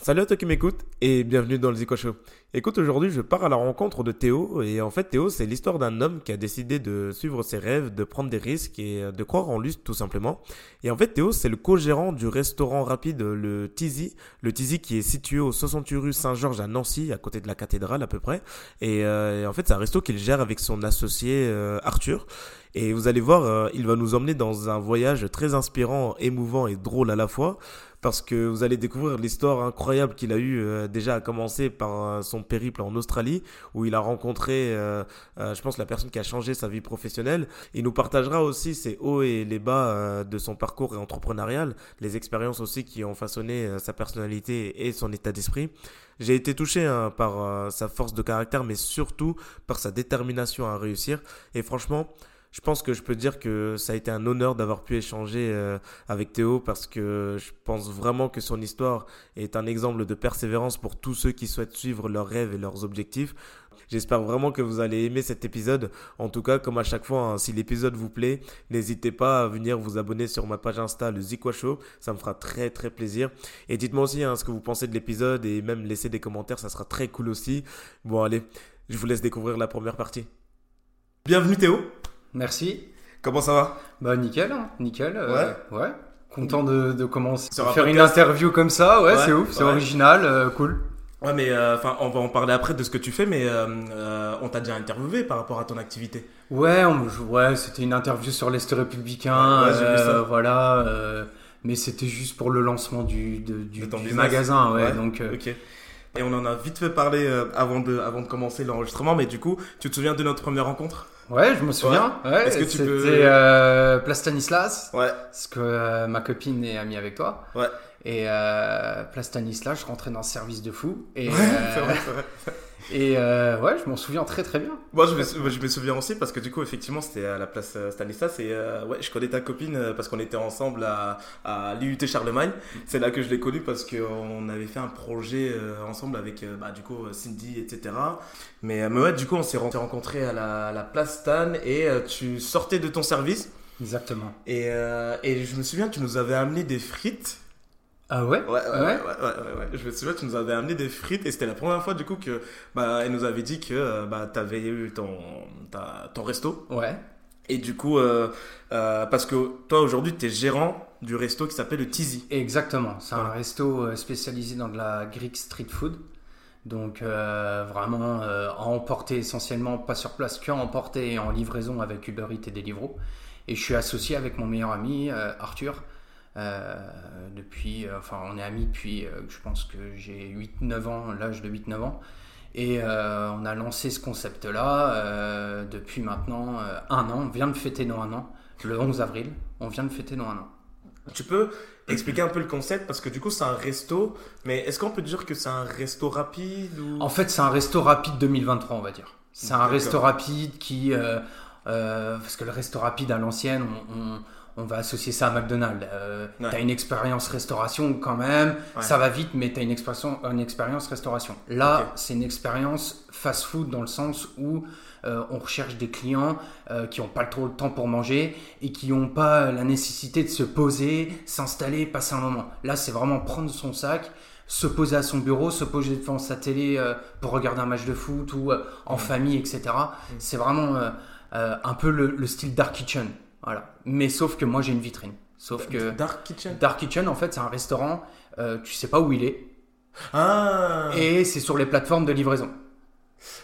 Salut à toi qui m'écoute et bienvenue dans le Zico Show. Écoute, aujourd'hui je pars à la rencontre de Théo et en fait Théo c'est l'histoire d'un homme qui a décidé de suivre ses rêves, de prendre des risques et de croire en lui tout simplement. Et en fait Théo c'est le co-gérant du restaurant rapide le Tizi, le Tizi qui est situé au 68 rue Saint-Georges à Nancy, à côté de la cathédrale à peu près. Et, euh, en fait c'est un resto qu'il gère avec son associé euh, Arthur. Et vous allez voir, euh, il va nous emmener dans un voyage très inspirant, émouvant et drôle à la fois parce que vous allez découvrir l'histoire incroyable qu'il a eu euh, déjà à commencer par euh, son périple en Australie où il a rencontré je pense la personne qui a changé sa vie professionnelle. Il nous partagera aussi ses hauts et les bas de son parcours entrepreneurial les expériences aussi qui ont façonné sa personnalité et son état d'esprit. J'ai été touché hein, par sa force de caractère mais surtout par sa détermination à réussir. Et franchement je pense que je peux dire que ça a été un honneur d'avoir pu échanger euh, avec Théo parce que je pense vraiment que son histoire est un exemple de persévérance pour tous ceux qui souhaitent suivre leurs rêves et leurs objectifs. J'espère vraiment que vous allez aimer cet épisode. En tout cas, comme à chaque fois, hein, si l'épisode vous plaît, n'hésitez pas à venir vous abonner sur ma page Insta, le Zikwa Show. Ça me fera très très plaisir. Et dites-moi aussi hein, ce que vous pensez de l'épisode et même laissez des commentaires, ça sera très cool aussi. Bon, allez, je vous laisse découvrir la première partie. Bienvenue Théo. Merci. Comment ça va? Bah nickel, hein, nickel. Euh, ouais. ouais. Content de, de commencer à faire une interview comme ça. Ouais, c'est ouf, c'est original, euh, cool. Ouais, mais euh, enfin, on va en parler après de ce que tu fais, mais on t'a déjà interviewé par rapport à ton activité. Ouais, ouais, c'était une interview sur l'Est républicain. Voilà, mais c'était juste pour le lancement du, du, magasin, ouais. Donc. Et on en a vite fait parler avant de, avant de commencer l'enregistrement, mais du coup, tu te souviens de notre première rencontre? Ouais, je me souviens. Ouais. Est-ce que tu peux... C'était euh, Place Stanislas. Ouais. Parce que euh, ma copine est amie avec toi. Ouais. Et euh, Place Stanislas, je rentrais dans le service de fou. Et, ouais, euh, vrai, vrai. Et euh, ouais, je m'en souviens très très bien. Moi, je me, je me, souviens aussi parce que du coup, effectivement, c'était à la place euh, Stanislas. Et euh, ouais, je connais ta copine parce qu'on était ensemble à, à l'IUT Charlemagne. C'est là que je l'ai connue parce qu'on avait fait un projet ensemble avec bah, du coup Cindy, etc. Mais, mais ouais, du coup, on s'est rencontrés à la, la, place Stan et tu sortais de ton service. Exactement. Et, et je me souviens, tu nous avais amené des frites. Ah ouais? Ouais ouais, ouais? ouais ouais, Je me souviens, tu nous avais amené des frites et c'était la première fois du coup que bah elle nous avait dit que euh, bah t'avais eu ton ta, ton resto. Ouais. Et du coup euh, euh, parce que toi aujourd'hui tu es gérant du resto qui s'appelle le Tizi. Exactement. C'est un resto spécialisé dans de la Greek street food. Donc vraiment à emporter essentiellement, pas sur place, qu'à emporter et en livraison avec Uber Eats et Deliveroo. Et je suis associé avec mon meilleur ami Arthur. Euh, depuis, euh, enfin, on est amis depuis, euh, je pense que j'ai 8-9 ans, l'âge de 8-9 ans. Et on a lancé ce concept-là depuis maintenant un an. On vient de fêter nos un an, le 11 avril. On vient de fêter nos un an. Tu peux expliquer un peu le concept? Parce que du coup c'est un resto, mais est-ce qu'on peut dire que c'est un resto rapide ou... En fait c'est un resto rapide 2023 on va dire. C'est un resto rapide qui... parce que le resto rapide à l'ancienne, on on va associer ça à McDonald's. Euh, tu as une expérience restauration quand même, ça va vite, mais tu as une expérience, une expérience restauration. Là, c'est une expérience fast-food dans le sens où euh, on recherche des clients euh, qui n'ont pas trop le temps pour manger et qui n'ont pas la nécessité de se poser, s'installer, passer un moment. Là, c'est vraiment prendre son sac, se poser à son bureau, se poser devant sa télé pour regarder un match de foot ou en famille, etc. C'est vraiment un peu le, le style Dark Kitchen. Voilà. Mais sauf que moi j'ai une vitrine. Sauf que Dark Kitchen. Dark Kitchen en fait c'est un restaurant. Euh, tu sais pas où il est. Ah. Et c'est sur les plateformes de livraison.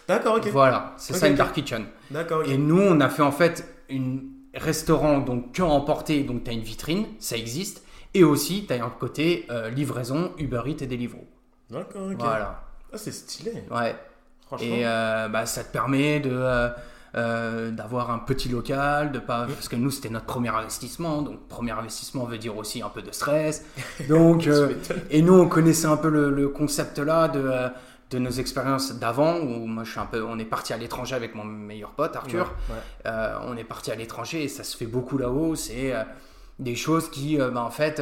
D'accord, ok. Voilà, c'est ça une Dark Kitchen. D'accord. Et nous on a fait en fait un restaurant donc que emporter donc tu as une vitrine, ça existe. Et aussi tu as un côté euh, livraison Uber Eats et Deliveroo. D'accord, ok. Voilà. Ah c'est stylé. Ouais. Franchement. Et euh, bah, ça te permet de euh, d'avoir un petit local, de pas parce que nous c'était notre premier investissement, donc premier investissement veut dire aussi un peu de stress. Donc euh, et nous on connaissait un peu le, concept là de euh, de nos expériences d'avant où moi je suis un peu on est parti à l'étranger avec mon meilleur pote Arthur. On est parti à l'étranger et ça se fait beaucoup là-haut. C'est des choses qui bah, en fait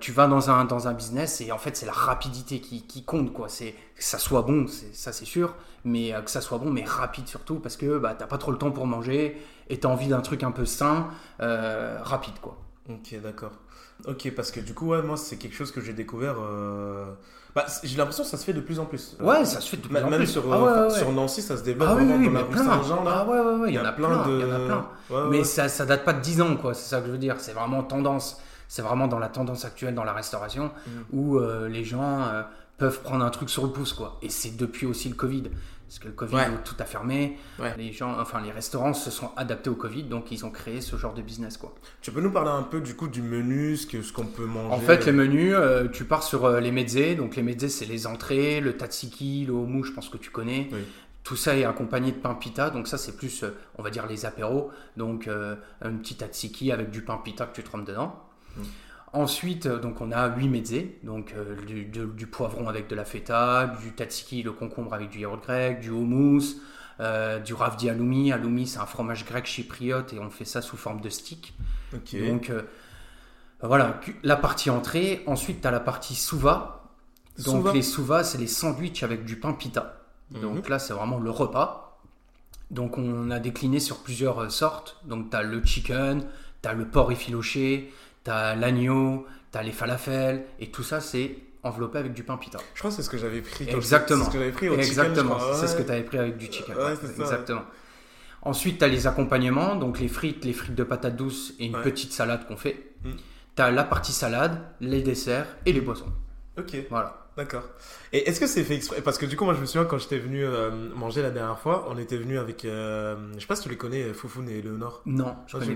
tu vas dans un, dans un business et en fait c'est la rapidité qui, qui compte quoi c'est que ça soit bon ça c'est sûr mais euh, que ça soit bon, mais rapide surtout, parce que bah, t'as pas trop le temps pour manger et t'as envie d'un truc un peu sain, euh, rapide quoi. Ok, d'accord. Ok, parce que du coup, ouais, moi, c'est quelque chose que j'ai découvert. Euh, Bah, j'ai l'impression que ça se fait de plus en plus. Ouais, ça se fait de plus en même plus. Sur, ah sur Nancy, ça se développe ah, vraiment oui, dans la plein. Saint-Jean. Là. Ah ouais, ouais, ouais, il y, en a plein. De... Il y en a plein. Ouais, mais ça, ça date pas de 10 ans, quoi. C'est ça que je veux dire. C'est vraiment tendance. C'est vraiment dans la tendance actuelle dans la restauration Mm. où euh, les gens euh, peuvent prendre un truc sur le pouce, quoi. Et c'est depuis aussi le Covid. Parce que le Covid, Ouais. tout a fermé. Ouais. Les gens, enfin, les restaurants se sont adaptés au Covid, donc ils ont créé ce genre de business, quoi. Tu peux nous parler un peu du coup du menu, ce qu'on peut manger? En fait, les menus, euh, tu pars sur euh, les mezzés. Donc, les mezzés, c'est les entrées, le tatsiki, le houmou, je pense que tu connais. Oui. Tout ça est accompagné de pain pita. Donc, ça, c'est plus, euh, on va dire, les apéros. Donc, un petit tatsiki avec du pain pita que tu trempes dedans. Mm. Ensuite, euh, donc, on a 8 mezzés. Donc, euh, du, poivron avec de la feta, du tatsiki, le concombre avec du yaourt grec, du houmous, euh, du ravdi aloumi. Aloumi, c'est un fromage grec chypriote et on fait ça sous forme de stick. Donc euh, voilà, la partie entrée. Ensuite, tu as la partie souva. Donc Souva. les souvas, c'est les sandwichs avec du pain pita. Mhm. Donc là, c'est vraiment le repas. Donc on a décliné sur plusieurs sortes. Donc tu as le chicken, tu as le porc effiloché, tu as l'agneau, tu as les falafels. Et tout ça, c'est enveloppé avec du pain pita. Je crois que c'est ce que j'avais pris. Exactement. C'est ce que j'avais pris au Exactement, c'est ce que tu avais pris avec du chicken. Ouais, c'est ça, Exactement. Ensuite, tu as les accompagnements, donc les frites, les frites de patates douces et une petite salade qu'on fait. Mm. Tu as la partie salade, les desserts et les boissons. Ok. Voilà. D'accord. Et est-ce que c'est fait exprès? Parce que du coup, moi, je me souviens quand j'étais venu euh, manger la dernière fois, on était venu avec. euh, je sais pas si tu les connais, Foufoun et Léonore. Non, je je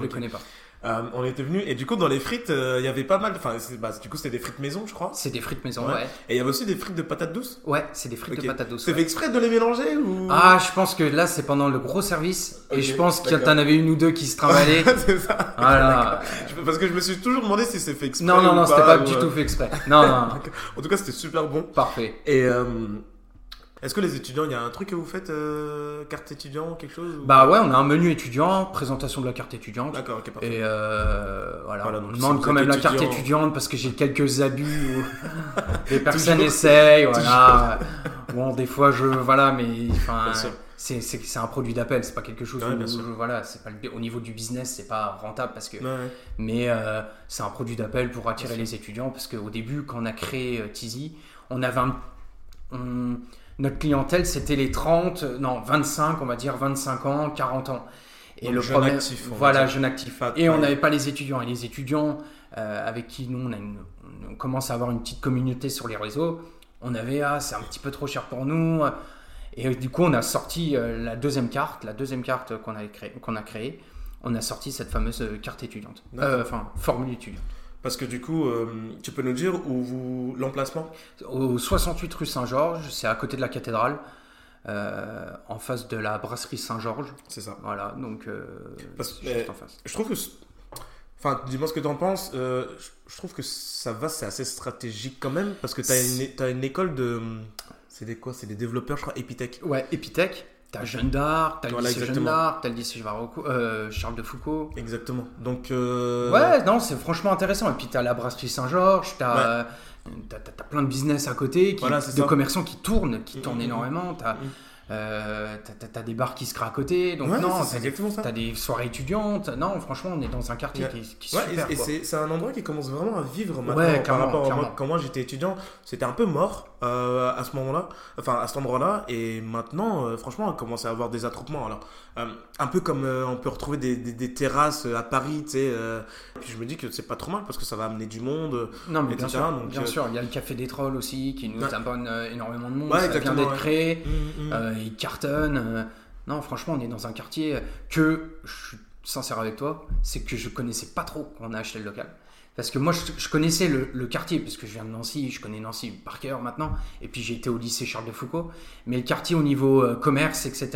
les connais pas. Euh, on était venu et du coup, dans les frites, euh, il y avait pas mal. Enfin, bah, du coup, c'était des frites maison, je crois. C'est des frites maison, Ouais. ouais. Et il y avait aussi des frites de patates douces. Ouais, c'est des frites de patates douces. C'est ouais. fait exprès de les mélanger ou? Ah, je pense que là, c'est pendant le gros service. Et je pense qu'il y en avait une ou deux qui se trimballaient. c'est ça. voilà. Je- Parce que je me suis toujours demandé si c'est fait exprès. Non, non, non, c'était pas ou, du euh, tout fait exprès. Non, non, non. En tout cas, c'était super bon. Parfait. Et euh, est-ce que les étudiants, il y a un truc que vous faites, euh, carte étudiant, quelque chose ou- Bah ouais, on a un menu étudiant, présentation de la carte étudiante. D'accord, ok, parfait. Et euh, voilà, Voilà, on demande quand même la carte étudiant- étudiante parce que j'ai quelques abus où des personnes essayent, voilà. bon, des fois je, voilà, mais enfin, c'est un produit d'appel, c'est pas quelque chose Ouais, où, bien sûr. où- voilà, c'est pas le- au niveau du business, c'est pas rentable parce que, Ouais, ouais. mais euh, c'est un produit d'appel pour attirer Bien les étudiants parce qu'au début, quand on a créé Tizi, on avait un, on- notre clientèle c'était les 30, non 25, on va dire 25 ans, 40 ans. Et Donc le jeune problème, actif, on voilà, jeune actif. Pas- Et on n'avait pas les étudiants. Et les étudiants euh, avec qui nous on, a une- on commence à avoir une petite communauté sur les réseaux, on avait ah c'est un petit peu trop cher pour nous. Et euh, du coup on a sorti euh, la deuxième carte, la deuxième carte qu'on a créée, qu'on a créée. On a sorti cette fameuse carte étudiante. Euh, enfin formule étudiante. Parce que du coup, euh, tu peux nous dire où vous l'emplacement? Au 68 rue Saint-Georges, c'est à côté de la cathédrale, euh, en face de la brasserie Saint-Georges. C'est ça. Voilà, donc euh, Parce- juste en face. Je trouve que. Enfin, dis-moi ce que tu en penses. euh, je- trouve que ça va, c'est assez stratégique quand même. Parce que tu as une, t'as une école de. C'est des quoi? C'est des développeurs, je crois, Epitech. Ouais, Epitech, t'as Jeanne d'Arc, t'as le Voilà, Jeanne d'Arc, t'as le lycée euh, Charles de Foucault. Exactement. Donc. euh, Ouais, non, c'est franchement intéressant. Et puis t'as la brasserie Saint-Georges, t'as t'as- t'as- t'as plein de business à côté, qui, Voilà, c'est de ça. commerçants qui tournent, qui Mm, tournent mm, énormément. T'as Mm. euh, t'as- t'as- t'as des bars qui se créent à côté. Donc Ouais, non, t'as des, exactement ça. t'as des soirées étudiantes. Non, franchement, on est dans un quartier Ouais. qui, qui Ouais, et- super. et, quoi. c'est un endroit qui commence vraiment à vivre maintenant Ouais, par rapport à moi. Quand moi j'étais étudiant, c'était un peu mort euh, à ce moment-là, enfin à cet endroit-là, et maintenant, euh, franchement, on commence à avoir des attroupements. Alors, euh, un peu comme on peut retrouver des, des- des terrasses à Paris, tu sais. puis je me dis que c'est pas trop mal parce que ça va amener du monde. Non, mais bien sûr, donc, bien sûr. Il y a le Café des Trolls aussi qui nous Ouais. abonne énormément de monde. Ouais, ça vient d'être ouais. créé. Mm, mm. Euh, il cartonne. Non, franchement, on est dans un quartier que, je suis sincère avec toi, c'est que je connaissais pas trop quand on a acheté le local. Parce que moi, je, je connaissais le, le quartier, puisque je viens de Nancy, je connais Nancy par cœur maintenant, et puis j'ai été au lycée Charles de Foucault. Mais le quartier au niveau euh, commerce, etc.,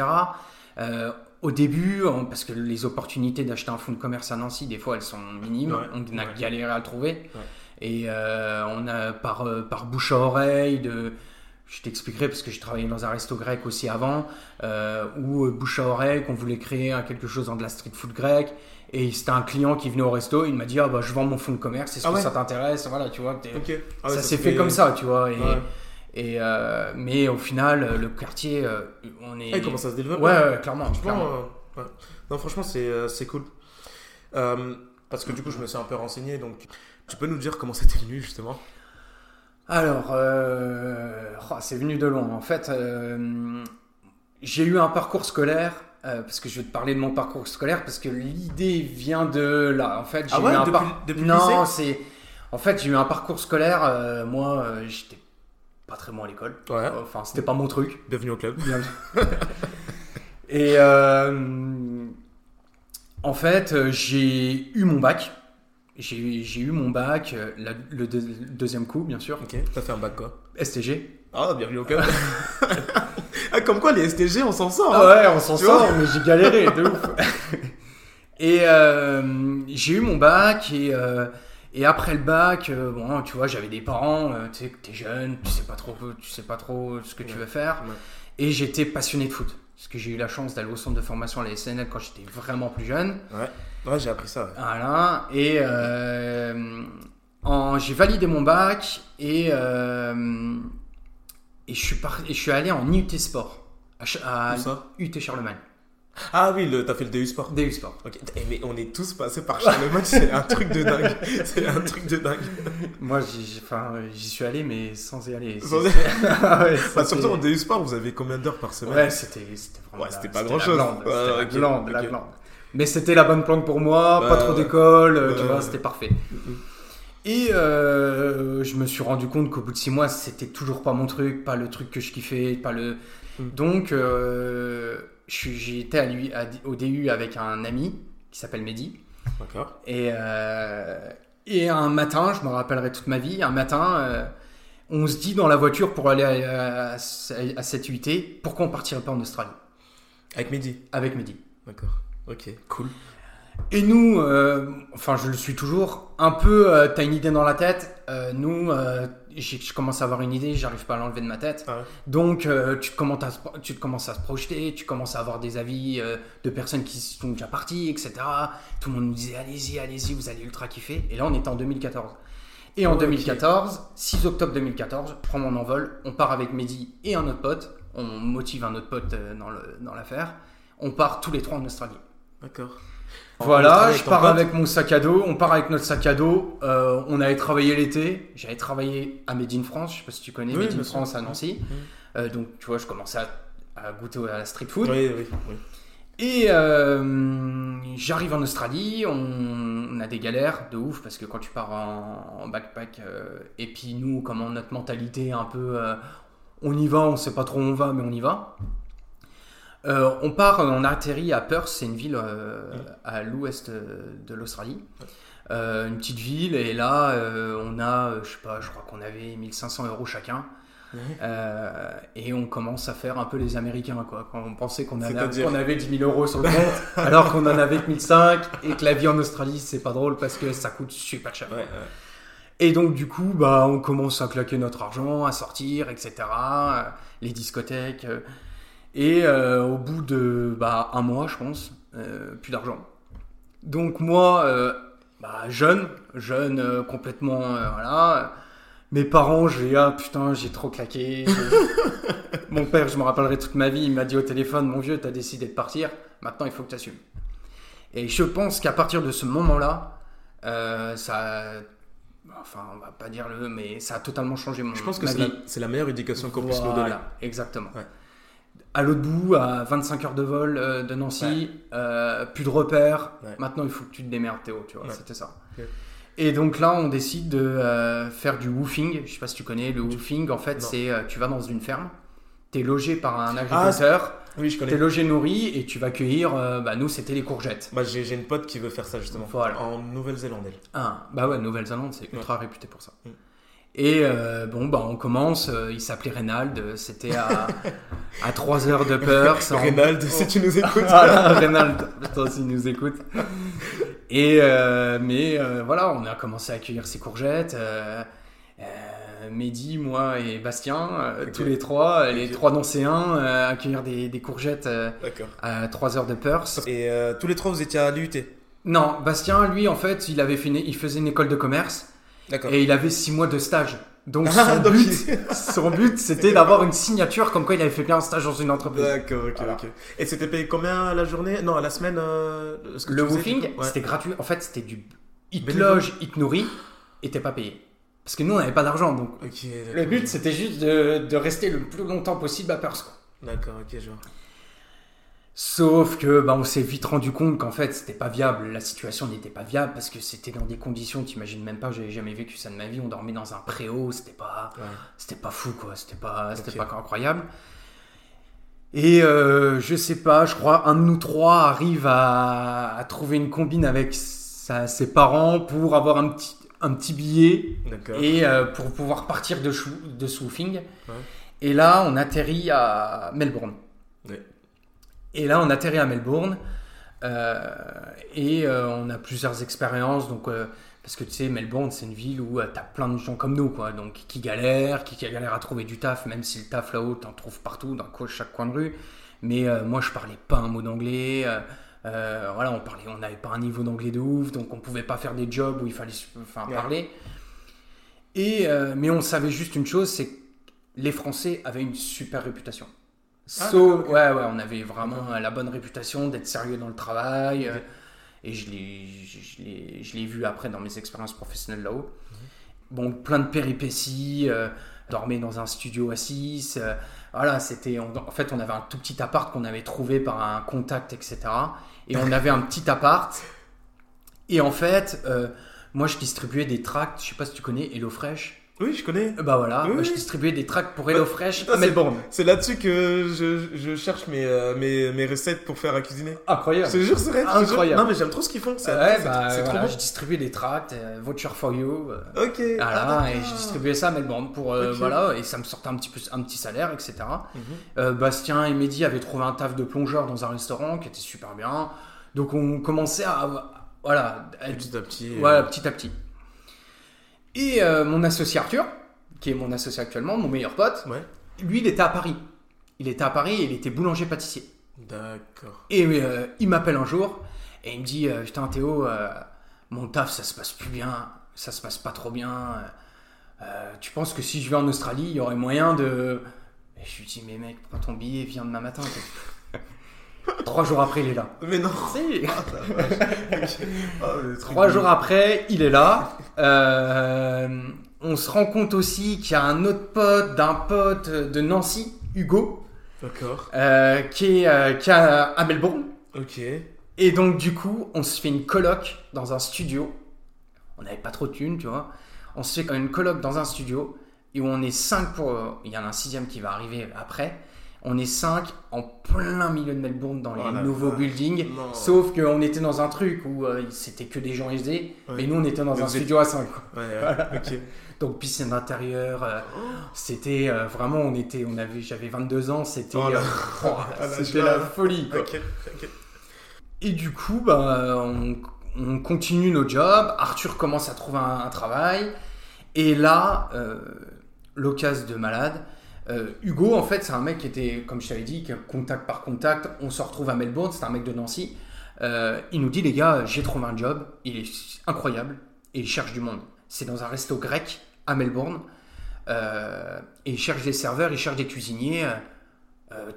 euh, au début, on- parce que les opportunités d'acheter un fonds de commerce à Nancy, des fois, elles sont minimes, Ouais, on a ouais. galéré à le trouver. Ouais. Et euh, on a par, par bouche à oreille, de, je t'expliquerai parce que j'ai travaillé dans un resto grec aussi avant, euh, où euh, bouche à oreille, qu'on voulait créer un- quelque chose dans de la street food grec. Et c'était un client qui venait au resto, il m'a dit ah bah je vends mon fonds de commerce, est-ce Ah que ouais ça t'intéresse? Voilà, tu vois. Ah ouais, ça s'est fait comme ça, tu vois. Et, Ouais. et euh, mais au final, le quartier, euh, on est. Ah, il commence à se développer. Ouais, clairement. Franchement, clairement. euh. Non, franchement, c'est c'est cool. Euh, parce que du coup, je me suis un peu renseigné, donc tu peux nous dire comment c'était venu justement? Alors, oh, c'est venu de loin. En fait, j'ai eu un parcours scolaire parce que je vais te parler de mon parcours scolaire parce que l'idée vient de là. En fait, j'ai ah ouais, eu un depuis, depuis non, c'est en fait j'ai eu un parcours scolaire. moi, j'étais pas très bon à l'école. Ouais. Enfin, c'était pas mon truc. Bienvenue au club. Et euh, en fait, euh, j'ai eu mon bac. J'ai eu mon bac, euh, le, deuxième coup, bien sûr. Ok, t'as fait un bac quoi? STG. Ah, bienvenue au club. ah, comme quoi, les STG, on s'en sort. Hein. ouais, on s'en sort, mais j'ai galéré, de ouf. Et j'ai eu mon bac et, et après le bac, bon, tu vois, j'avais des parents, tu sais, t'es jeune, tu sais pas trop, tu sais pas trop ce que tu veux faire. Et j'étais passionné de foot. Parce que j'ai eu la chance d'aller au centre de formation à la SNL quand j'étais vraiment plus jeune. Ouais, ouais j'ai appris ça. Voilà. Et euh, j'ai validé mon bac et, euh, et, je suis et je suis allé en UT Sport. À, à UT Charlemagne. Ah oui, t'as fait le DU Sport. DU Sport. Ok. Eh, mais on est tous passés par Charlemagne, c'est un truc de dingue. C'est un truc de dingue. Moi, j'y suis allé, mais sans y aller. Ah bah, surtout en DU Sport, vous avez combien d'heures par semaine? Ouais, c'était vraiment. Ouais, c'était pas grand chose. La glande, la glande, Mais c'était la bonne planque pour moi, pas trop d'école, tu vois, c'était parfait. Et euh, je me suis rendu compte qu'au bout de six mois, c'était toujours pas mon truc, pas le truc que je kiffais, pas le. Mm. Donc. Euh, j'étais au DU avec un ami qui s'appelle Mehdi. D'accord. Et, euh, et un matin, je me rappellerai toute ma vie, un matin, euh, on se dit dans la voiture pour aller à, à, cette UT, pourquoi on partirait pas en Australie? Avec Mehdi? Avec Mehdi. D'accord. Ok, cool. Et nous, euh, enfin je le suis toujours, un peu, tu as une idée dans la tête, nous, je commence à avoir une idée, j'arrive pas à l'enlever de ma tête. Ah Donc, euh, tu, commences à, tu commences à se projeter, tu commences à avoir des avis euh, de personnes qui sont déjà parties, etc. Tout le monde nous disait allez-y, allez-y, vous allez ultra kiffer. Et là, on est en 2014. Et en 2014, 6 octobre 2014, je prends mon envol, on part avec Mehdi et un autre pote, on motive un autre pote euh, dans l'affaire, on part tous les trois en Australie. D'accord. Voilà, je pars avec mon sac à dos, on part avec notre sac à dos. Euh, on allait travailler l'été. J'allais travailler à Made in France, je sais pas si tu connais Made in France à Nancy. Euh, donc tu vois, je commençais à, goûter à la street food. Oui, oui, Et euh, j'arrive en Australie, on, a des galères de ouf parce que quand tu pars en, backpack, et puis nous, comment notre mentalité un peu, on y va, on sait pas trop où on va, mais on y va. Euh, on part, on atterrit à Perth, c'est une ville euh, à l'ouest de l'Australie. Euh, une petite ville, et là, on a, je sais pas, je crois qu'on avait 1500 euros chacun. et on commence à faire un peu les Américains, quoi. Quand on pensait qu'on avait, avait 10 000 euros sur le compte, alors qu'on en avait que 1005, et que la vie en Australie, c'est pas drôle parce que ça coûte super cher. Et donc, du coup, bah, on commence à claquer notre argent, à sortir, etc. Les discothèques. Et euh, au bout de bah, un mois, je pense, euh, plus d'argent. Donc moi, euh, bah, jeune, jeune complètement, voilà. Mes parents, j'ai ah putain, j'ai trop claqué. Mon père, je me rappellerai toute ma vie, il m'a dit au téléphone, mon vieux, t'as décidé de partir, maintenant il faut que tu assumes. Et je pense qu'à partir de ce moment-là, ça enfin on va pas dire le mais ça a totalement changé mon je pense que c'est la, meilleure éducation qu'on puisse nous donner exactement ouais à l'autre bout, à 25 heures de vol euh, de Nancy, euh, plus de repères. Maintenant, il faut que tu te démerdes, Théo, tu vois, c'était ça. Et donc là, on décide de euh, faire du woofing. Je sais pas si tu connais le woofing. En fait, c'est tu vas dans une ferme, tu es logé par un ah, agriculteur. oui, je connais. Tu es logé nourri et tu vas cueillir. bah, nous, c'était les courgettes. Bah, j'ai une pote qui veut faire ça justement. En Nouvelle-Zélande. Ah, bah ouais, Nouvelle-Zélande, c'est ultra réputé pour ça. Mm. Et euh, bon, bah, on commence. Euh, il s'appelait Reynald. C'était à, à 3 heures de peur. Reynald, si tu nous écoutes. Reynald, toi aussi nous écoute. Et euh, mais voilà, on a commencé à accueillir ses courgettes. Mehdi, moi et Bastien, tous les trois, les trois nancéens, accueillir des, des courgettes à 3 heures de peur. Et tous les trois, vous étiez à l'UT Non, Bastien, lui, en fait, il avait fait il faisait une école de commerce. Et il avait six mois de stage. Donc ah, son but, son but, c'était d'avoir une signature comme quoi il avait fait bien un stage dans une entreprise. D'accord, ok, ok. Et c'était payé combien à la journée? Non, à la semaine euh, Le woofing, c'était gratuit. En fait, c'était du. Il te loge, il te nourrit, et t'es pas payé. Parce que nous, on n'avait pas d'argent. Donc, le but, c'était juste de, rester le plus longtemps possible à Perth. D'accord, ok, je vois. Sauf que bah, on s'est vite rendu compte qu'en fait c'était pas viable, la situation n'était pas viable parce que c'était dans des conditions, t'imagines même pas, j'avais jamais vécu ça de ma vie, on dormait dans un préau, c'était pas, c'était pas fou quoi, c'était pas, c'était pas incroyable. Et euh, je sais pas, je crois un de nous trois arrive à, trouver une combine avec ses parents pour avoir un petit, un petit billet et euh, pour pouvoir partir de, de Swoofing. Et là on atterrit à Melbourne. Et là, on atterrit à Melbourne euh, et euh, on a plusieurs expériences. Donc, euh, parce que tu sais, Melbourne, c'est une ville où tu as plein de gens comme nous, quoi. Donc, qui galèrent, qui, galèrent à trouver du taf, même si le taf là-haut, tu en trouves partout, dans chaque coin de rue. Mais moi, je parlais pas un mot d'anglais. voilà, on parlait, on n'avait pas un niveau d'anglais de ouf, donc on pouvait pas faire des jobs où il fallait enfin, parler. Et, mais on savait juste une chose, c'est que les Français avaient une super réputation. Ah, so, ouais, ouais, on avait vraiment la bonne réputation d'être sérieux dans le travail. Euh, et je l'ai vu après dans mes expériences professionnelles là-haut. Mhm. Bon, plein de péripéties, euh, dormir dans un studio à 6. Euh, voilà, c'était. En fait, on avait un tout petit appart qu'on avait trouvé par un contact, etc. Et on avait un petit appart. Et en fait, moi, je distribuais des tracts. Je sais pas si tu connais HelloFresh. Oui, je connais. Bah voilà, je distribuais des tracts pour HelloFresh bah, à Melbourne. C'est là-dessus que je, je cherche mes, euh, mes, mes, recettes pour faire à cuisiner. Incroyable. Je te jure, c'est vrai. Incroyable. Non, mais j'aime trop ce qu'ils font. C'est ouais, bah, trop voilà, Je distribuais des tracts, euh, Voucher for You. Euh, ok. Voilà, ah, et je distribuais ça à Melbourne pour, voilà, et ça me sortait un petit, peu, un petit salaire, etc. Mhm. Bastien et Mehdi avaient trouvé un taf de plongeur dans un restaurant qui était super bien. Donc on commençait à, voilà. Petit à petit. Voilà, petit à petit. Et mon associé Arthur, qui est mon associé actuellement, mon meilleur pote, lui, il était à Paris. Il était à Paris et il était boulanger-pâtissier. D'accord. Et euh, il m'appelle un jour et il me dit euh, Putain, Théo, euh, mon taf, ça se passe plus bien, ça se passe pas trop bien. tu penses que si je vais en Australie, il y aurait moyen de. Et je lui dis Mais mec, prends ton billet, viens demain matin. Trois jours après, il est là. Mais non. Ah, Trois jours après, il est là. Euh, on se rend compte aussi qu'il y a un autre pote d'un pote de Nancy, Hugo. D'accord. Euh, qui, est, euh, qui à Melbourne. Ok. Et donc, du coup, on se fait une coloc dans un studio. On n'avait pas trop de thunes, tu vois. On se fait quand même une coloc dans un studio et où on est cinq pour. Il y en a un sixième qui va arriver après. On est cinq en plein milieu de Melbourne dans les oh nouveaux buildings. Sauf qu'on était dans un truc où euh, c'était que des gens aisés. Mais nous, on était dans un studio à 5. Donc piscine d'intérieur. Euh, c'était euh, vraiment, on était, on avait, j'avais 22 ans. C'était, oh oh, ah, c'était la folie. Et du coup, bah, on, continue nos jobs. Arthur commence à trouver un, travail. Et là, l'occasion de malade euh, Hugo, en fait, c'est un mec qui était, comme je t'avais dit, contact par contact. On se retrouve à Melbourne, c'est un mec de Nancy. Euh, il nous dit, les gars, j'ai trouvé un job, il est incroyable et il cherche du monde. C'est dans un resto grec à Melbourne. Euh, et il cherche des serveurs, il cherche des cuisiniers.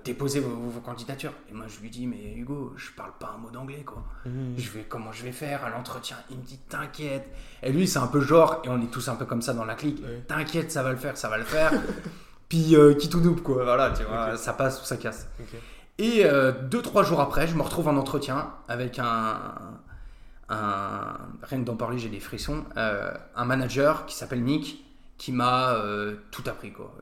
déposez vos, candidatures. Et moi, je lui dis, mais Hugo, je parle pas un mot d'anglais, quoi. Mmh. Je vais, comment je vais faire à l'entretien? Il me dit, t'inquiète. Et lui, c'est un peu genre, et on est tous un peu comme ça dans la clique. T'inquiète, ça va le faire, ça va le faire. puis euh, qui tout double quoi. Voilà tu vois ça passe ou ça casse. Et euh, deux trois jours après je me retrouve en entretien avec un, un rien que d'en parler j'ai des frissons euh, un manager qui s'appelle Nick qui m'a tout appris quoi.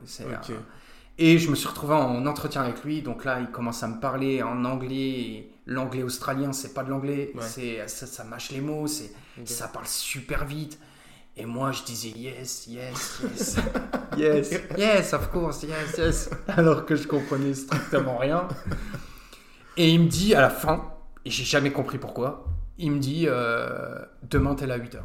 Et je me suis retrouvé en entretien avec lui. Donc là il commence à me parler en anglais l'anglais australien c'est pas de l'anglais. C'est ça, ça, mâche les mots c'est ça parle super vite et moi, je disais yes, yes, yes, yes, yes, of course, yes, yes. Alors que je comprenais strictement rien. Et il me dit à la fin, et j'ai jamais compris pourquoi, il me dit euh, demain t'es là à 8h.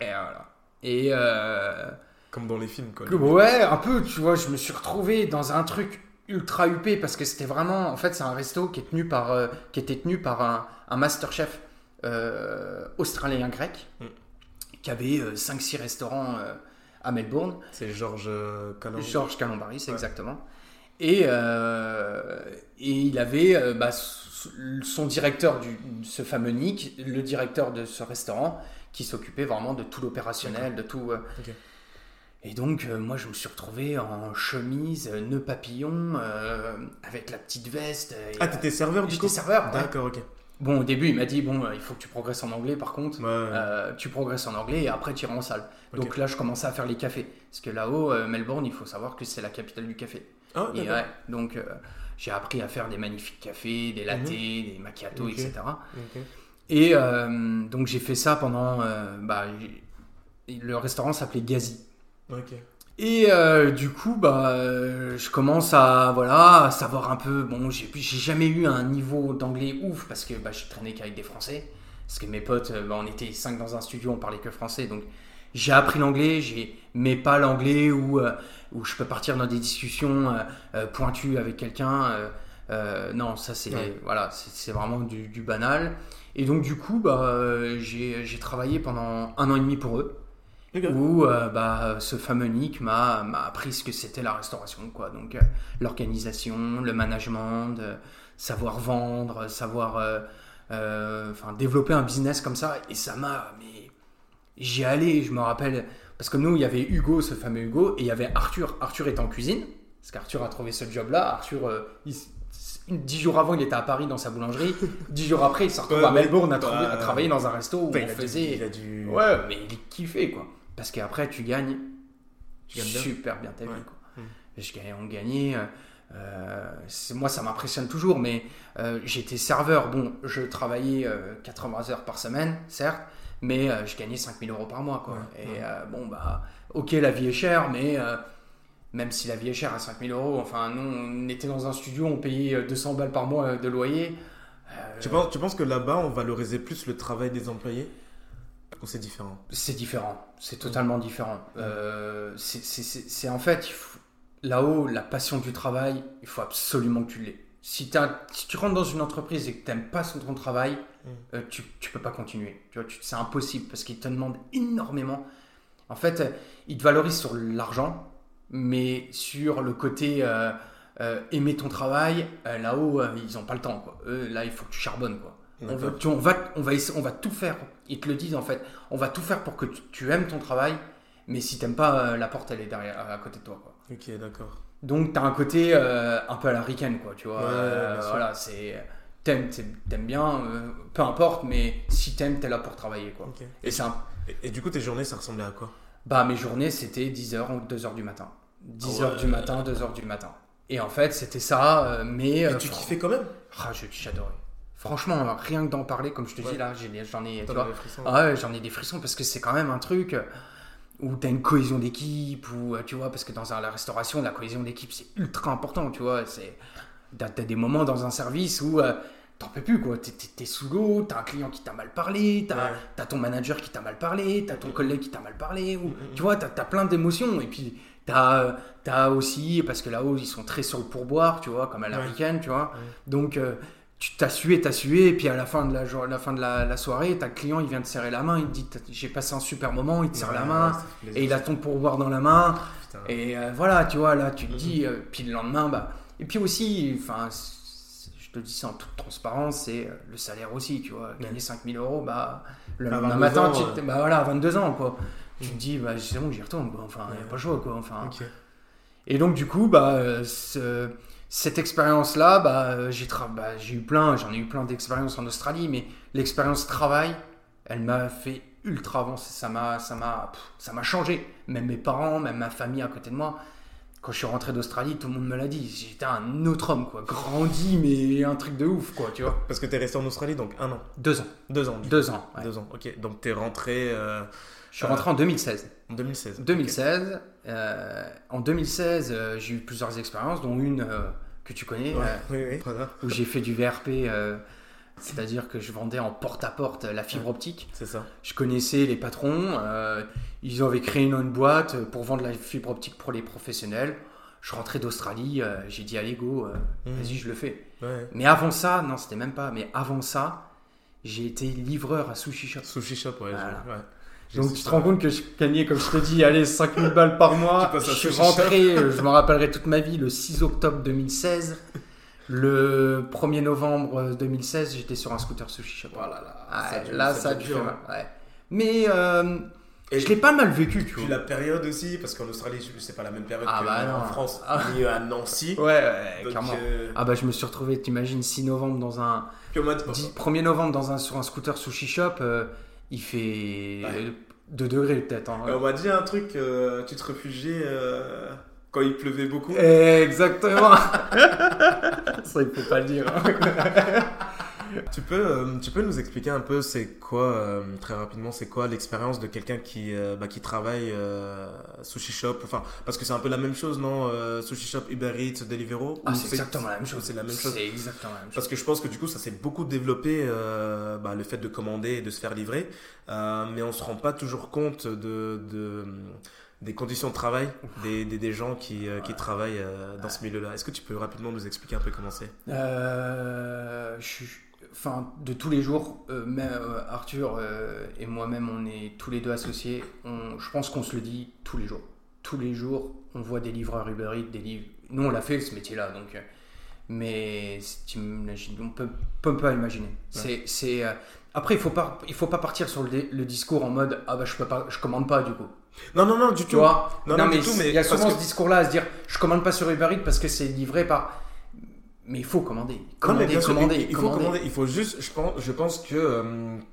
Et voilà. Et. Euh, Comme dans les films, quoi. ouais, un peu, tu vois, je me suis retrouvé dans un truc ultra huppé parce que c'était vraiment. En fait, c'est un resto qui, est tenu par, euh, qui était tenu par un, un master chef australien-grec. Mm qui avait 5-6 euh, restaurants euh, à Melbourne. C'est Georges euh, Calombaris. Georges Calombaris, exactement. Et, et, il avait bah, son directeur, du, ce fameux Nick, le directeur de ce restaurant, qui s'occupait vraiment de tout l'opérationnel, de tout. Euh. Et donc, euh, moi, je me suis retrouvé en chemise, nœud papillon, avec la petite veste. ah, t'étais serveur du coup? serveur. D'accord, ok. Bon, au début, il m'a dit bon, il faut que tu progresses en anglais. Par contre, tu progresses en anglais et après tu iras en salle. Donc là, je commençais à faire les cafés, parce que là-haut, Melbourne, il faut savoir que c'est la capitale du café. Ah, et ouais, donc j'ai appris à faire des magnifiques cafés, des lattés, mhm. des macchiatos, etc. Et euh, donc j'ai fait ça pendant. Euh, bah, le restaurant s'appelait Gazi. Et euh, du coup, bah, je commence à, voilà, savoir un peu. Bon, j'ai jamais eu un niveau d'anglais ouf parce que bah, je traînais qu'avec des Français. Parce que mes potes, bah, on était cinq dans un studio, on parlait que français. Donc j'ai appris l'anglais, mais pas l'anglais où, où je peux partir dans des discussions pointues avec quelqu'un. non, ça c'est voilà, c'est vraiment du, du, banal. Et donc, du coup, bah, j'ai travaillé pendant un an et demi pour eux. Où euh, bah, ce fameux Nick m'a appris ce que c'était la restauration. Quoi. Donc, euh, l'organisation, le management, savoir vendre, savoir euh, enfin développer un business comme ça. Et ça m'a. Mais j'y allais, je me rappelle. Parce que nous, il y avait Hugo, ce fameux Hugo, et il y avait Arthur. Arthur était en cuisine. Parce qu'Arthur a trouvé ce job-là. Arthur, il, Dix jours avant, il était à Paris dans sa boulangerie. Dix jours après, il s'est retrouvé à Melbourne à, bah, travailler dans un resto où on faisait. Ouais, mais il kiffait quoi. Parce qu'après, tu gagnes, super bien, ta vie. Quoi. Hmm. on gagnait. Euh, moi, ça m'impressionne toujours, mais euh, j'étais serveur. Bon, je travaillais 80 euh, heures par semaine, certes, mais je gagnais 5000 euros par mois. Quoi. Et bon, bah, ok, la vie est chère, mais même si la vie est chère à 5000 euros. Enfin, nous, on était dans un studio, on payait 200 euh, balles par mois euh, de loyer. Euh, tu, penses, tu penses que là-bas, on valorisait plus le travail des employés? Ou c'est différent C'est différent, c'est totalement différent. c'est en fait, là-haut, la passion du travail, il faut absolument que tu l'aies. Si, si, tu rentres dans une entreprise et que tu n'aimes pas ton travail, mm. tu ne peux pas continuer. Tu vois, c'est impossible parce qu'ils te demandent énormément. En fait, ils te valorisent sur l'argent, mais sur le côté euh, euh, aimer ton travail, euh, là-haut, ils n'ont pas le temps. Quoi. là, il faut que tu charbonnes. Quoi. On, va, on, va, on, va, on va tout faire. Ils te le disent en fait. On va tout faire pour que tu, aimes ton travail, mais si tu n'aimes pas, la porte, elle est derrière, à côté de toi. Quoi. Ok, d'accord. Donc, tu as un côté un peu à la ricaine, quoi. Tu vois, voilà, c'est. T'aimes, t'aimes bien, peu importe, mais si t'aimes, t'es là pour travailler, quoi. Et, et, et, du coup, tes journées, ça ressemblait à quoi? Bah, mes journées, c'était 10h ou 2h du matin. 10h du matin, 2h du matin. Et en fait, c'était ça, euh, mais. Et euh, tu kiffais quand même? Ah, j'adorais. Franchement, rien que d'en parler, comme je te dis là, j'en ai, ah j'en ai des frissons parce que c'est quand même un truc où tu as une cohésion d'équipe, ou tu vois, parce que dans la restauration, la cohésion d'équipe c'est ultra important, tu vois. C'est, t'as, as des moments dans un service où euh, t'en peux plus, quoi. T'es, es, sous l'eau, t'as un client qui t'a mal parlé, t'as, as ton manager qui t'a mal parlé, t'as ton collègue qui t'a mal parlé, ou, mm, mm, tu vois, t'as, as plein d'émotions, et puis T'as as aussi, parce que là-haut, ils sont très sur le pourboire, tu vois, comme à l'américaine, tu vois. Donc, euh, tu t'as sué, t'as sué, et puis à la fin de la, la, fin de la, soirée, t'as le client, il vient te serrer la main, il te dit J'ai passé un super moment, il te serre la main, et il a ton pourboire dans la main. Et euh, voilà, tu vois, là, tu te dis, mm-hmm. euh, puis le lendemain, bah. Et puis aussi, enfin, je te dis ça en toute transparence, c'est le salaire aussi, tu vois. Gagner 5000 euros, bah, le lendemain matin, tu, bah voilà, 22 ans, quoi tu me dis, bah, c'est bon, j'y retourne, quoi. Enfin, n'y a pas le choix, quoi. Enfin, Et donc, du coup, bah, cette expérience-là, bah, j'ai bah, eu plein, j'en ai eu plein d'expériences en Australie, mais l'expérience travail, elle m'a fait ultra avancer. Ça m'a, ça m'a, ça m'a changé. Même mes parents, même ma famille à côté de moi. Quand je suis rentré d'Australie, tout le monde me l'a dit. J'étais un autre homme, quoi. Grandi, mais un truc de ouf, quoi, tu vois. Parce que tu es resté en Australie, donc un an. Deux ans. Deux ans. Deux ans. Deux ans, ok. Donc tu es rentré. Euh, je suis rentré en 2016. En 2016. 2016. Euh, en 2016, euh, j'ai eu plusieurs expériences, dont une euh, que tu connais, où j'ai fait du VRP, c'est-à-dire que je vendais en porte-à-porte la fibre optique. C'est ça. Je connaissais les patrons, ils avaient créé une, boîte pour vendre la fibre optique pour les professionnels. Je rentrais d'Australie, j'ai dit allez go, mmh. vas-y je le fais. Mais avant ça, non c'était même pas, mais avant ça, j'ai été livreur à Sushi Shop. Sushi Shop, ouais. Donc tu te rends compte que je gagnais, comme je te dis, allez, 5000 balles par mois. je suis rentré, euh, je me rappellerai toute ma vie, le 6 octobre 2016. Le 1er novembre 2016, j'étais sur un scooter sushi shop. Oh là là, ça, là, ça a dû faire mal. Mais euh, et je l'ai pas mal vécu, tu puis la période aussi, parce qu'en Australie, c'est pas la même période ah que bah en France, ah. ni à Nancy. Ouais, ouais clairement. Euh, ah bah je me suis retrouvé, t'imagines, 6 novembre dans un. 1er novembre dans un, sur un scooter sushi shop, euh, il fait 2 degrés peut-être. Hein. On m'a dit un truc, tu te réfugiais quand il pleuvait beaucoup. Exactement. Ça, il faut pas le dire. Hein. Tu, peux, euh, tu peux nous expliquer un peu c'est quoi, euh, très rapidement, c'est quoi l'expérience de quelqu'un qui, euh, bah, qui travaille sushi shop? Enfin, Parce que c'est un peu la même chose, non Sushi shop, Uber Eats, Deliveroo? Ah, C'est exactement la même chose. C'est la même chose. C'est exactement la même chose. Parce que je pense que du coup, ça s'est beaucoup développé, bah, le fait de commander et de se faire livrer. mais on se rend pas toujours compte de, de des conditions de travail des, des, des gens qui, qui travaillent dans ce milieu-là. Est-ce que tu peux rapidement nous expliquer un peu comment c'est? Euh, je, enfin, de tous les jours, euh, euh, Arthur euh, et moi-même, on est tous les deux associés. je pense qu'on se le dit tous les jours. Tous les jours, on voit des livreurs Uber Eats, des livres. Nous, on l'a fait ce métier-là, donc. Mais on peut, peut pas imaginer. C'est, après, il faut pas, il faut pas partir sur le, discours en mode ah bah je peux pas, je commande pas du coup. Non non non du tout. non, mais, il y a souvent ce discours-là à se dire je commande pas sur Uber Eats parce que c'est livré par mais il faut commander. Commander, commander, il, faut commander. Il faut juste, je pense, je pense que, euh,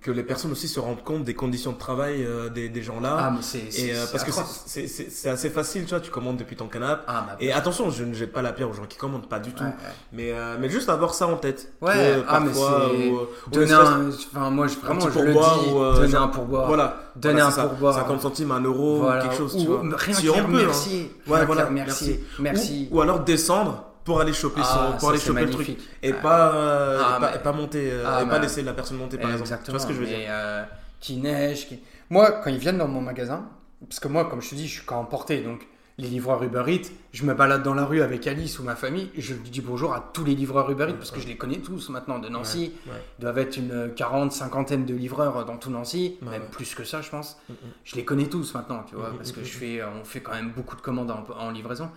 que les personnes aussi se rendent compte des conditions de travail euh, des, des, gens là. Ah, mais c'est. Euh, parce que c'est assez facile, tu vois, tu commandes depuis ton canapé. Ah, bah, et attention, je ne jette pas la pierre aux gens qui commandent, pas du tout. Mais, mais juste avoir ça en tête. Ouais, ah, mais c'est. Donner un. Enfin, moi, je, vraiment, je le dis. donner un pourboire. Voilà. Donner un pourboire. 50 centimes, 1 euro, quelque chose, tu vois. Rien si on peut. Merci. Ouais, voilà. Merci. Merci. Ou alors descendre pour aller choper son, pour aller choper le truc. et pas, euh, ah, et pas, monter euh, ah, et pas laisser la personne monter par exemple. Tu vois ce que je veux dire? euh, qui neige qui... moi quand ils viennent dans mon magasin parce que moi comme je te dis je suis quand emporté donc les livreurs Uber Eats je me balade dans la rue avec Alice ou ma famille et je dis bonjour à tous les livreurs Uber Eats parce que je les connais tous maintenant de Nancy. Il doivent être une quarante cinquantaine de livreurs dans tout Nancy même plus que ça je pense. Mm, mm. je les connais tous maintenant tu vois mm, parce que je fais on fait quand même beaucoup de commandes en, en livraison.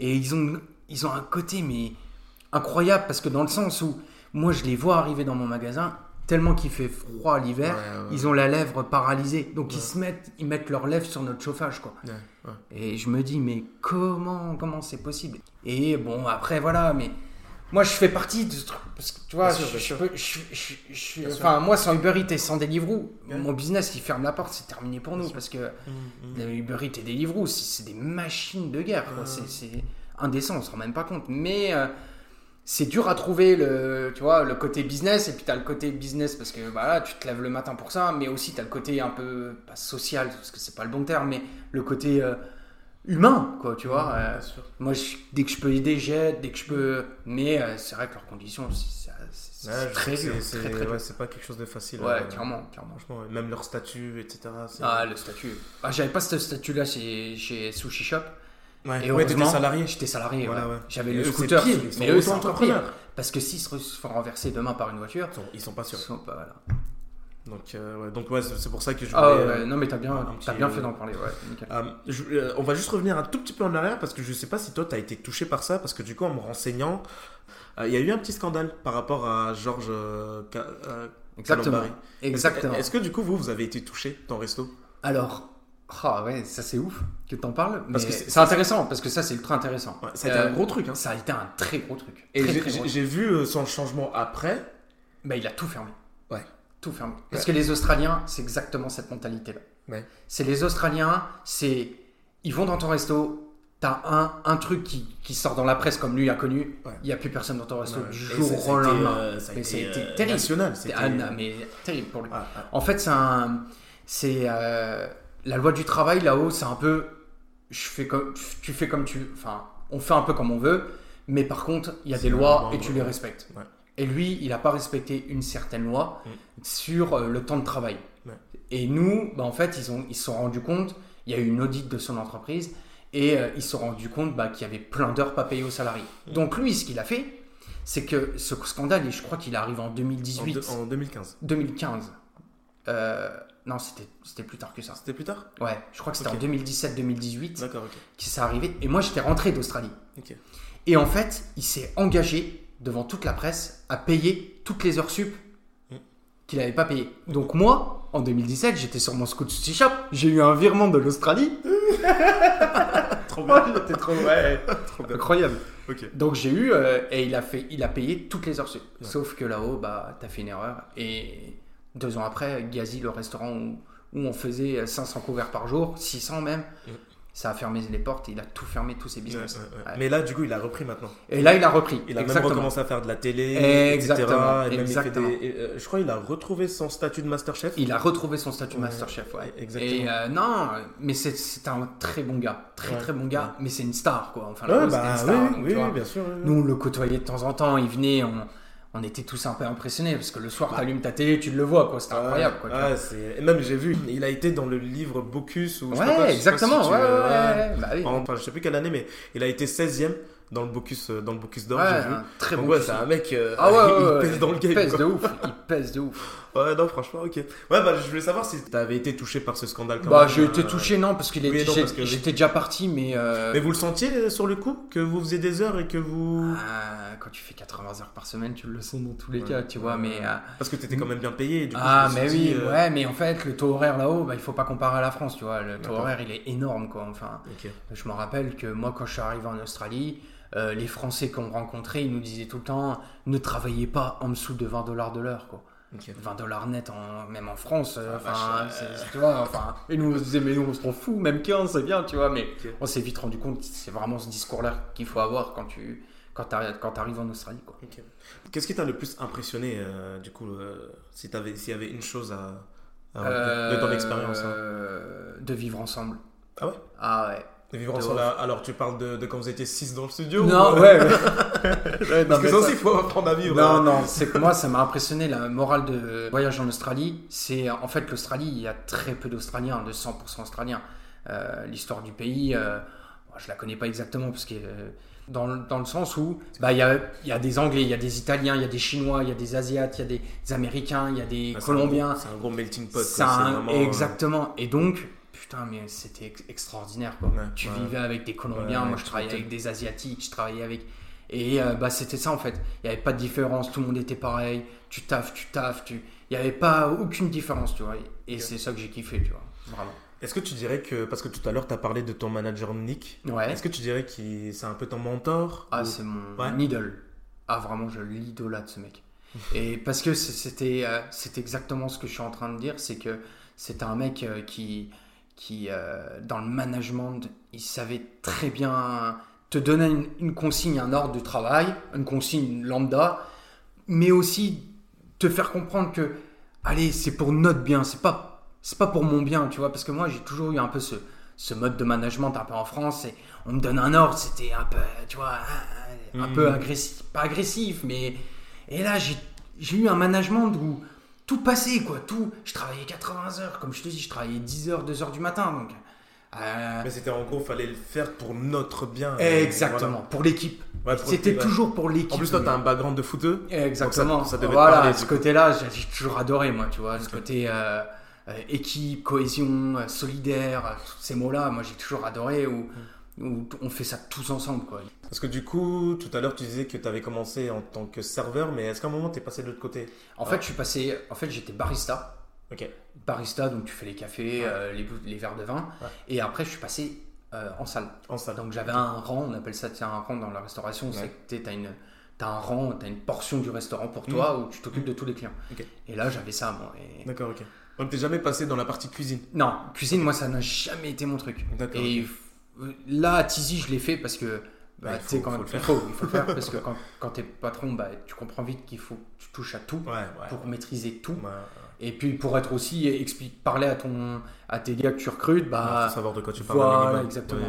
Et ils ont ils ont un côté mais incroyable parce que dans le sens où moi je les vois arriver dans mon magasin tellement qu'il fait froid l'hiver, ils ont la lèvre paralysée. Donc ils se mettent ils mettent leurs lèvres sur notre chauffage quoi. Et je me dis mais comment comment c'est possible? Et bon après voilà mais moi je fais partie de ce truc parce que tu vois je, enfin moi sans Uber Eats et sans Deliveroo mon business il ferme la porte c'est terminé pour nous parce que mmh, mmh. Uber Eats et Deliveroo c'est des machines de guerre c'est indécent, on se rend même pas compte. Mais euh, c'est dur à trouver le, tu vois, le côté business, et puis tu as le côté business parce que voilà, tu te lèves le matin pour ça, mais aussi tu as le côté un peu, pas social, parce que c'est pas le bon terme, mais le côté euh, humain, quoi, tu vois. Euh, moi, dès que je peux aider, j'aide, dès que je peux. Mais c'est vrai que leurs conditions, c'est très dur. C'est pas quelque chose de facile. Ouais, clairement, clairement. Franchement, même leur statut, etc. Ah, le statut. Ah, J'avais pas ce statut-là chez, chez Sushi Shop. Ouais, et ouais, t'étais salarié J'étais salarié, J'avais le scooter. mais eux, c'est encore pire. Parce que s'ils se font renverser demain par une voiture, ils sont pas sûrs. Sont pas, voilà. Donc, euh, ouais, donc ouais, c'est pour ça que je ah voulais. Ah ouais, non, mais t'as bien, as bien fait d'en parler. Ouais, euh, euh, on va juste revenir un tout petit peu en arrière parce que je sais pas si toi t'as été touché par ça parce que du coup en me renseignant, il y a eu un petit scandale par rapport à Georges Exactement. Exactement. Est-ce que du coup vous vous avez été touché dans resto? Alors ah ouais, ça c'est ouf que t'en parles. Parce que c'est intéressant, parce que ça c'est ultra intéressant. ça a été un euh, gros truc. Hein. Ça a été un très gros truc. Et j'ai vu euh, son changement après. Bah il a tout fermé. Ouais. Tout fermé. Parce que les Australiens, c'est exactement cette mentalité-là. Ouais. C'est les Australiens, c'est. Ils vont dans ton resto, t'as un, un truc qui, qui, sort dans la presse comme lui a connu, il n'y a plus personne dans ton resto du jour au lendemain. Euh, ça a été, terrible. National, ah, mais terrible pour lui. En fait, c'est un. C'est la loi du travail là-haut, c'est un peu, je fais comme, tu fais comme tu, enfin, on fait un peu comme on veut, mais par contre, il y a des lois et tu les respectes. Et lui, il n'a pas respecté une certaine loi mm. sur euh, le temps de travail. Et nous, bah, en fait, ils ont, ils se sont rendus compte, il y a eu une audit de son entreprise, et euh, ils se sont rendus compte bah, qu'il y avait plein d'heures pas payées aux salariés. Mm. Donc lui, ce qu'il a fait, c'est que ce scandale, et je crois qu'il arrive en 2018. En, en 2015. 2015. Euh, non, c'était plus tard que ça. C'était plus tard? Ouais, je crois que c'était en 2017-2018 D'accord, ok. que ça arrivait. Et moi, j'étais rentré d'Australie. Et en fait, il s'est engagé devant toute la presse à payer toutes les heures sup mm. qu'il n'avait pas payé. Donc moi, en 2017, j'étais sur mon scoot sushi shop, j'ai eu un virement de l'Australie. trop bien. J'étais trop, ouais, incroyable. Donc j'ai eu, euh, et il a, fait, il a payé toutes les heures. Sauf que là-haut, bah, t'as fait une erreur. Et deux ans après, Gazi, le restaurant où, où on faisait 500 couverts par jour, 600 même, ça a fermé les portes, il a tout fermé, tous ses business. Mais là, du coup, il a repris maintenant. Et là, il a repris. Il a même recommencé à faire de la télé, exactement, etc. je crois qu'il a retrouvé son statut de Masterchef. Il a retrouvé son statut Masterchef, ouais. Exactement. Et euh, non, mais c'est un très bon gars. Très, très bon gars. Mais c'est une star, quoi. Enfin, bah, une star, oui, bien sûr. Nous, on le côtoyait de temps en temps. Il venait, on on était tous un peu impressionnés parce que le soir, tu allumes ta télé, tu le vois, quoi. C'était incroyable, quoi. et même j'ai vu, il a été dans le livre Bocuse ou ouais, je sais pas, exactement. Je sais ouais, bah enfin, je sais plus quelle année, mais il a été 16e dans le Bocus, euh, dans le Bocus d'or, j'ai vu. Très bon. Ouais, c'est un mec, euh, ah il pèse dans le game. Il pèse de ouf. Il pèse de ouf. Ouais, non, franchement, ok. Ouais, bah, je voulais savoir si t'avais été touché par ce scandale. Quand bah, j'ai été euh, touché, non, parce qu'il est. J'étais déjà parti, mais. Mais vous le sentiez sur le coup que vous faisiez des heures et que vous. Ah, quand tu fais 80 heures par semaine, tu le sens dans tous les cas, tu vois, mais. Parce que t'étais quand même bien payé. Du coup, ah, mais oui, ouais, mais en fait, le taux horaire là-haut, bah, il faut pas comparer à la France, tu vois. Le taux horaire, il est énorme, quoi. Enfin, je me rappelle que moi, quand je suis arrivé en Australie. Euh, les Français qu'on rencontrait, ils nous disaient tout le temps ne travaillez pas en dessous de 20 dollars de l'heure. quoi. 20 dollars net, en, même en France. Euh, enfin, tu vois, enfin, et nous on se disait, mais nous on se fout, même 15, c'est bien, tu vois, mais on s'est vite rendu compte, c'est vraiment ce discours-là qu'il faut avoir quand tu quand arrives en Australie. quoi. Qu'est-ce qui t'a le plus impressionné, euh, du coup, si s'il y avait une chose à, de ton expérience hein? De vivre ensemble. Ah ouais? Ah ouais. Vivre ensemble. Alors, tu parles de, quand vous étiez 6 dans le studio Non, ouais. Parce que ça aussi, il faut apprendre à vivre. Non, hein. non, c'est que moi, ça m'a impressionné la morale de voyage en Australie. C'est en fait l'Australie, il y a très peu d'Australiens, de 100% Australiens. Euh, l'histoire du pays, euh, je la connais pas exactement parce que. Euh, dans, dans, le sens où bah, il y, a, y, a, des Anglais, il y a des Italiens, il y a des Chinois, il y a des Asiates, il y a des, Américains, il y a des Colombiens. C'est un, gros melting pot. exactement. Et donc, putain, mais c'était extraordinaire. Quoi. tu vivais avec des Colombiens, moi je travaillais avec des Asiatiques, je travaillais avec. Et euh, bah, c'était ça en fait. Il n'y avait pas de différence, tout le monde était pareil. Tu taffes, tu taffes, tu. Il n'y avait pas aucune différence, tu vois. Et c'est ça que j'ai kiffé, tu vois. Vraiment. Est-ce que tu dirais que, parce que tout à l'heure tu as parlé de ton manager Nick, ouais. est-ce que tu dirais que c'est un peu ton mentor Ah, c'est mon idole. Ah, vraiment, je l'idolâtre ce mec. Et parce que c'était euh, c'est exactement ce que je suis en train de dire, c'est que c'était un mec euh, qui, qui, euh, dans le management, il savait très bien te donner une, consigne, un ordre de travail, une consigne lambda, mais aussi te faire comprendre que, allez, c'est pour notre bien, c'est pas, c'est pas pour mon bien, tu vois, parce que moi, j'ai toujours eu un peu ce, ce mode de management un peu en France, et on me donne un ordre, c'était un peu, tu vois, un, peu mmh. agressif, pas agressif, mais, et là, j'ai eu un management où tout passé, quoi. Tout. Je travaillais 80 heures, comme je te dis, je travaillais 10 heures, 2 heures du matin. Donc, euh, Mais c'était en gros, fallait le faire pour notre bien. Exactement, pour l'équipe. c'était toujours pour l'équipe. En plus, toi, t'as un background de footeux. Exactement. Ça, voilà, ce côté-là, j'ai toujours adoré, moi, tu vois. Ce côté euh, euh, équipe, cohésion, solidaire, tous ces mots-là, moi, j'ai toujours adoré. Où, mm on fait ça tous ensemble. Quoi. Parce que du coup, tout à l'heure, tu disais que tu avais commencé en tant que serveur, mais est-ce qu'à un moment, tu es passé de l'autre côté En fait, je suis passé. En fait, j'étais barista. Ok. Barista, donc tu fais les cafés, euh, les, les, verres de vin. Et après, je suis passé euh, en salle. En salle. Donc j'avais un rang, on appelle ça un rang dans la restauration. C'est que tu as une. As un rang, tu as une portion du restaurant pour toi mmh. où tu t'occupes de tous les clients. Et là, j'avais ça, moi. D'accord, ok. Donc, t'es jamais passé dans la partie cuisine Non, cuisine, moi, ça n'a jamais été mon truc. Et Là, à Tizi, je l'ai fait parce que. Bah, il, faut, quand, faire. il faut le faire parce que quand, quand tu es patron, bah, tu comprends vite qu'il faut que tu touches à tout pour maîtriser tout. Et puis pour être aussi explique, parler à ton à tes gars que tu recrutes, bah faut savoir de quoi tu parles. exactement.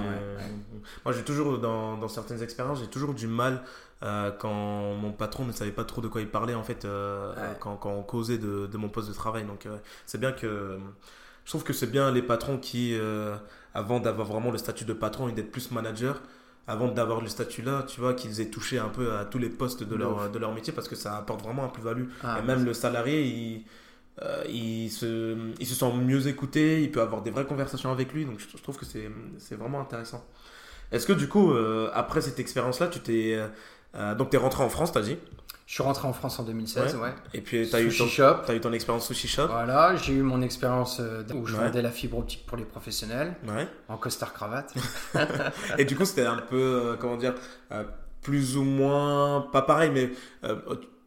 Moi, j'ai toujours dans, dans, certaines expériences, j'ai toujours du mal euh, quand mon patron ne savait pas trop de quoi il parlait en fait euh, quand, quand, on causait de, de, mon poste de travail. Donc euh, c'est bien que je trouve que c'est bien les patrons qui avant d'avoir vraiment le statut de patron et d'être plus manager, avant d'avoir le statut là, tu vois, qu'ils aient touché un peu à tous les postes de leur, de leur métier parce que ça apporte vraiment un plus-value. Ah, et même le salarié, il, euh, il, se, il se sent mieux écouté, il peut avoir des vraies conversations avec lui, donc je, trouve que c'est vraiment intéressant. Est-ce que du coup, euh, après cette expérience-là, tu t'es. Euh, donc, tu es rentré en France, t'as dit? Je suis rentré en France en 2016, ouais. Et puis, tu as, eu ton, as eu ton expérience sushi shop. Voilà, j'ai eu mon expérience euh, où je vendais la fibre optique pour les professionnels. Ouais. En costard cravate. et du coup, c'était un peu, euh, comment dire, euh, plus ou moins, pas pareil, mais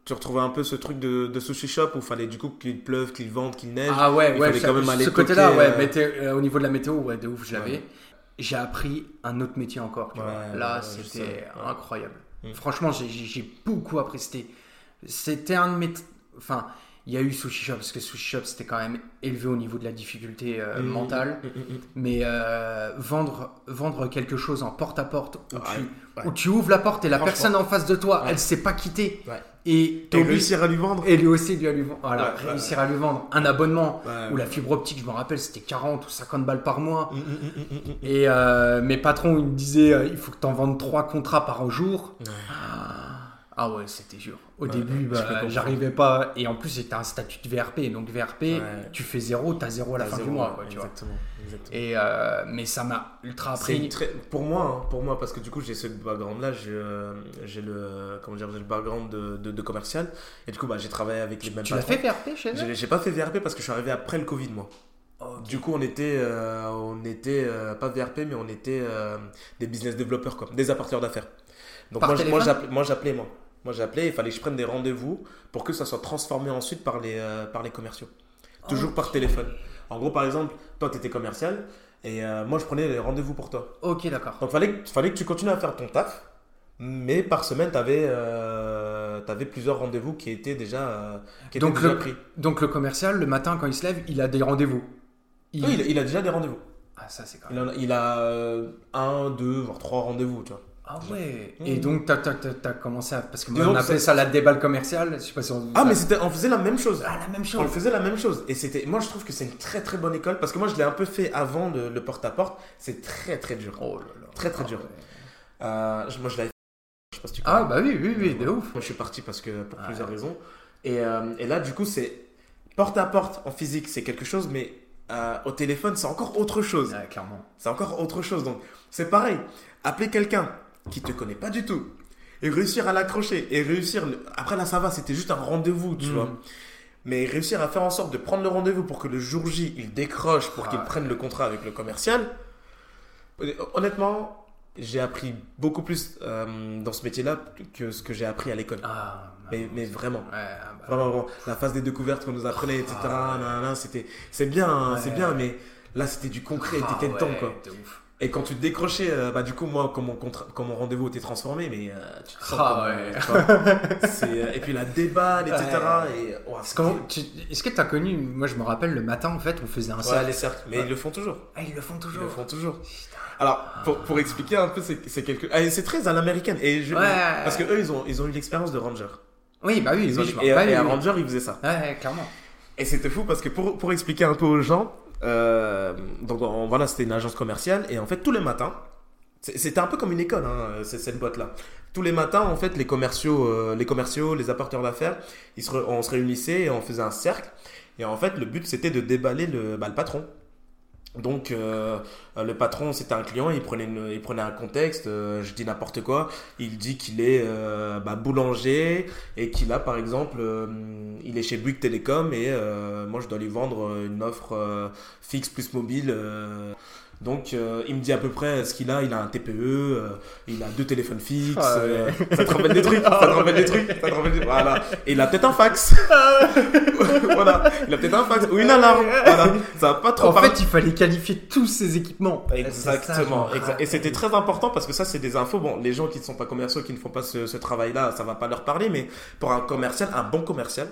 tu retrouvais un peu ce truc de, sushi shop où il fallait du coup qu'il pleuve, qu'il vente, qu'il neige. Ah ouais, ouais, quand même ce côté-là, ouais, au niveau de la météo, ouais, de ouf, je l'avais. J'ai appris un autre métier encore. Là, c'était incroyable. Mm. Franchement, j'ai beaucoup apprécié. C'était un de mes. Enfin, il y a eu Sushi Shop, parce que Sushi Shop, c'était quand même élevé au niveau de la difficulté euh, mm, mentale. Mm, Mais euh, vendre, vendre quelque chose en porte-à-porte, où, tu, ouvres la porte et la personne en face de toi, elle ne sait pas quitter. Et, et réussir à lui vendre. Et lui aussi, lui, à lui vendre. Voilà, réussir à lui vendre un abonnement où la fibre optique, je me rappelle, c'était 40 ou 50 balles par mois. et euh, mes patrons, ils me disaient, il faut que tu en vendes 3 contrats par jour. Ah, ah ouais, c'était dur. Au début, bah, j'arrivais pas. Et en plus, c'était un statut de VRP. Donc, VRP, tu fais zéro, tu as zéro à la fin du mois. exactement, Et, euh, mais ça m'a ultra appris. Pour moi, hein, pour moi, parce que du coup, j'ai ce background-là, j'ai le, comment dire, le background de, de, commercial. Et du coup, bah, j'ai travaillé avec les mêmes Tu l'as fait VRP chez eux? J'ai pas fait VRP parce que je suis arrivé après le Covid, moi. Du coup, on était, euh, on était euh, pas VRP, mais on était des business développeurs, quoi, des apporteurs d'affaires. Donc, moi, j'appelais, moi. Moi, j'appelais, il fallait que je prenne des rendez-vous pour que ça soit transformé ensuite par les, euh, par les commerciaux. Toujours par téléphone. En gros, par exemple, toi, tu étais commercial et euh, moi, je prenais les rendez-vous pour toi. Ok, d'accord. Donc, il fallait, fallait que tu continues à faire ton taf, mais par semaine, tu avais, euh, plusieurs rendez-vous qui étaient déjà, qui donc étaient le, pris. Donc, le commercial, le matin, quand il se lève, il a des rendez-vous. Il... Oui, il, a déjà des rendez-vous. Ah, ça, c'est quand même. Il a, il a un, deux, voire trois rendez-vous, tu vois. Ah ouais. Et donc, tu as, commencé à. Parce que moi, on appelait ça la déballe commerciale. Je sais pas si on... Ah, mais c'était, on faisait la même chose. Ah, la même chose. On faisait la même chose. Et c'était, moi, je trouve que c'est une très très bonne école. Parce que moi, je l'ai un peu fait avant le, porte-à-porte. C'est très très dur. Oh là là. Très très dur. Euh, moi, je l'avais je sais pas si tu Ah, bah oui, oui, oui, de ouf. Moi, je suis parti parce que, pour plusieurs raisons. Et, euh, et là, du coup, c'est porte-à-porte en physique, c'est quelque chose, mais euh, au téléphone, c'est encore autre chose. Ouais, clairement. C'est encore autre chose. Donc, c'est pareil. Appeler quelqu'un qui te connaît pas du tout et réussir à l'accrocher et réussir après là ça va c'était juste un rendez-vous tu mm. vois mais réussir à faire en sorte de prendre le rendez-vous pour que le jour J il décroche pour qu'il prenne le contrat avec le commercial honnêtement j'ai appris beaucoup plus euh, dans ce métier-là que ce que j'ai appris à l'école. Ah, mais, mais, vraiment. Ouais, bah. vraiment, vraiment. La phase des découvertes qu'on nous apprenait, etc. Ah, c'était, c'est bien, hein, c'est bien, mais là c'était du concret, ah, t'étais temps quoi. Ouf. Et quand tu te décrochais, euh, bah, du coup, moi, comme mon, mon rendez-vous était transformé, mais euh, tu te sens ah, ouais. et puis la déballe, etc. Est-ce que tu as connu, moi je me rappelle, le matin, en fait, on faisait un cercle. Ouais, les cercles, mais ils le font toujours. Ah, ils le font toujours. Ils le font toujours. Alors, pour, pour expliquer un peu, c'est quelque... Ah, c'est très à l'américaine. Et je... Parce que eux, ils ont, ils ont eu l'expérience de ranger. Oui, bah oui, ils ont, et, et, un ranger, ils faisaient ça. Ouais, clairement. Et c'était fou parce que pour, pour expliquer un peu aux gens, euh, donc voilà, c'était une agence commerciale et en fait tous les matins, c'était un peu comme une école, hein, cette boîte-là. Tous les matins, en fait, les commerciaux, euh, les commerciaux, les apporteurs d'affaires, on se réunissait et on faisait un cercle. Et en fait, le but c'était de déballer le, bah, le patron. Donc euh, le patron c'était un client, il prenait, il prenait un contexte, euh, je dis n'importe quoi, il dit qu'il est euh, bah, boulanger et qu'il a par exemple, il est chez Bouygues Télécom et moi je dois lui vendre une offre fixe plus mobile donc, euh, il me dit à peu près ce qu'il a. Il a un TPE, euh, il a deux téléphones fixes. Ah euh, ça te rappelle des trucs. Ça te rappelle des trucs. Ça te rappelle des... Voilà. Et il a peut-être un fax. Ah voilà. Il a peut-être un fax ou une alarme. Voilà. Ça va pas trop. En fait, il fallait qualifier tous ces équipements. Exactement. Et c'était très important parce que ça, c'est des infos. Bon, les gens qui ne sont pas commerciaux, qui ne font pas ce, travail-là, ça va pas leur parler. Mais pour un commercial, un bon commercial.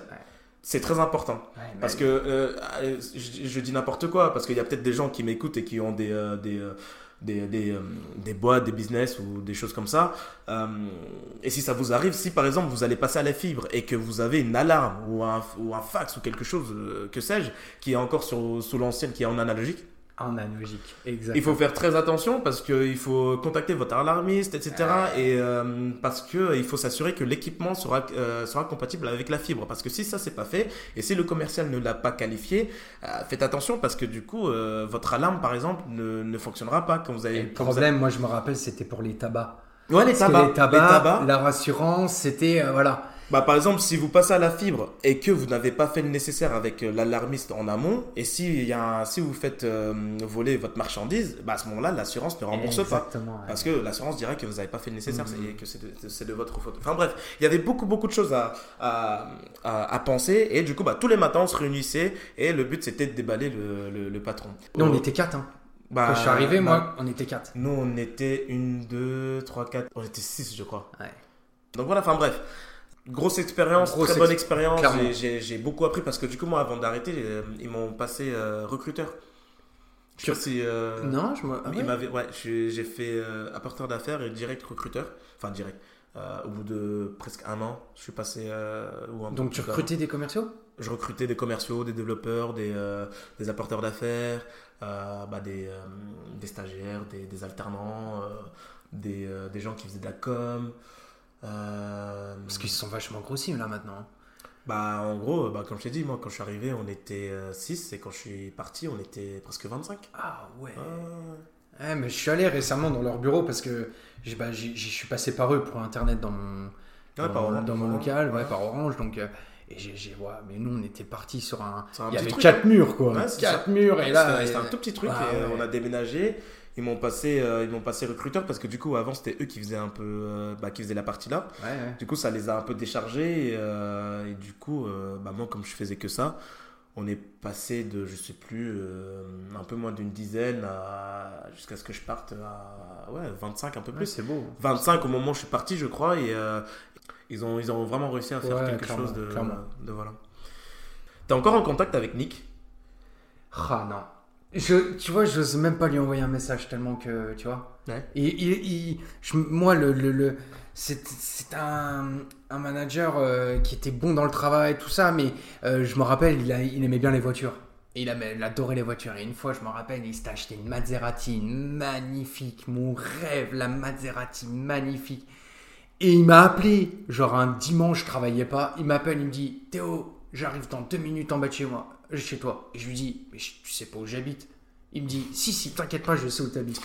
C'est très important. parce que euh, je, dis n'importe quoi, parce qu'il y a peut-être des gens qui m'écoutent et qui ont des, euh, des, euh, des, des, des, boîtes, des business ou des choses comme ça. et si ça vous arrive, si par exemple vous allez passer à la fibre et que vous avez une alarme ou un, ou un fax ou quelque chose, que sais-je, qui est encore sur, sous l'ancienne, qui est en analogique, en analogique, exactement. Il faut faire très attention parce qu'il faut contacter votre alarmiste, etc. Et euh, parce qu'il faut s'assurer que l'équipement sera, euh, sera compatible avec la fibre. Parce que si ça, c'est pas fait, et si le commercial ne l'a pas qualifié, euh, faites attention parce que du coup, votre alarme, par exemple, ne, ne fonctionnera pas quand vous avez. le problème, moi je me rappelle, c'était pour les tabacs. Ouais, les tabacs. Les tabacs, la rassurance, c'était. voilà Bah, par exemple, si vous passez à la fibre et que vous n'avez pas fait le nécessaire avec euh, l'alarmiste en amont, et si, y a si vous faites euh, voler votre marchandise, bah, à ce moment-là, l'assurance ne rembourse pas. Parce que l'assurance dirait que vous n'avez pas fait le nécessaire mm. et que c'est de, votre faute. Enfin bref, il y avait beaucoup, beaucoup de choses à, à, à, penser. Et du coup, bah, tous les matins, on se réunissait et le but, c'était de déballer le, le, patron. Nous, on était quatre. Hein. Bah, Quand je suis arrivé, moi, on était quatre. Nous, on était une, deux, trois, quatre. On était six, je crois. Ouais. Donc voilà, enfin bref. Grosse expérience, très bonne expérience. J'ai beaucoup appris parce que du coup, moi, avant d'arrêter, euh, ils m'ont passé euh, recruteur. Je sais si, euh, non, je ah ouais. ouais j'ai fait apporteur d'affaires et direct recruteur. Enfin, direct. au bout de presque un an, je suis passé. Donc, tu recrutais des commerciaux? Je recrutais des commerciaux, des développeurs, des, des apporteurs d'affaires, bah, des, des, stagiaires, des, des alternants, des, des, gens qui faisaient de la com. Euh, Parce qu'ils sont vachement grossis là maintenant. Bah, en gros, bah, comme je t'ai dit, moi, quand je suis arrivé, on était 6 euh, et quand je suis parti, on était presque 25. Ah ouais. ouais. mais je suis allé récemment dans leur bureau parce que bah, je suis passé par eux pour Internet dans mon, dans, mon local, ouais, par Orange. Donc, euh, et j'ai, ouais, mais nous, on était parti sur un. il y avait 4 hein. murs, quoi. 4 murs, et là. C'était un tout petit truc, et on a déménagé ils m'ont passé euh, ils m'ont passé recruteur parce que du coup avant c'était eux qui faisaient un peu euh, bah, qui faisaient la partie là du coup ça les a un peu déchargés et, euh, du coup bah, moi comme je faisais que ça on est passé de je sais plus un peu moins d'une dizaine à jusqu'à ce que je parte à ouais 25 un peu plus. c'est beau. 25 au moment où je suis parti je crois et ils ont ils ont vraiment réussi à faire quelque chose de, de voilà. T'es encore en contact avec Nick? Ah non je, tu vois, je n'ose même pas lui envoyer un message tellement que, tu vois. Et, moi, le, le, le c'est un, un, manager euh, qui était bon dans le travail, tout ça, mais euh, je me rappelle, il, a, il, aimait bien les voitures. Et il, adorait les voitures. Et une fois, je me rappelle, il s'est acheté une Maserati magnifique, mon rêve, la Maserati magnifique. Et il m'a appelé, genre un dimanche, je travaillais pas. Il m'appelle, il me dit Théo, j'arrive dans deux minutes en bas de chez moi chez toi. Et je lui dis, mais tu sais pas où j'habite Il me dit, si, si, t'inquiète pas, je sais où t'habites.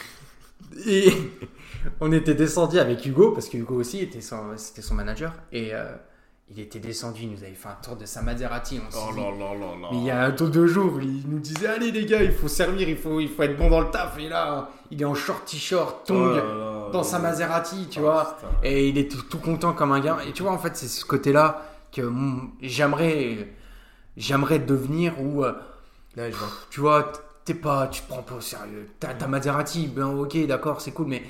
Et on était descendu avec Hugo, parce que Hugo aussi était son, c'était son manager. Et euh, il était descendu, il nous avait fait un tour de sa Maserati. On oh là là là là. Mais il y a un tour de jours, il nous disait, allez les gars, il faut servir, il faut, il faut être bon dans le taf. Et là, il est en short t-shirt, tongue, oh dans sa Maserati, tu oh, vois. Et il est tout, content comme un gars. Et tu vois, en fait, c'est ce côté-là que j'aimerais j'aimerais devenir où euh, tu vois t'es pas tu te prends pas au sérieux. T'as ta Maserati ben ok d'accord c'est cool mais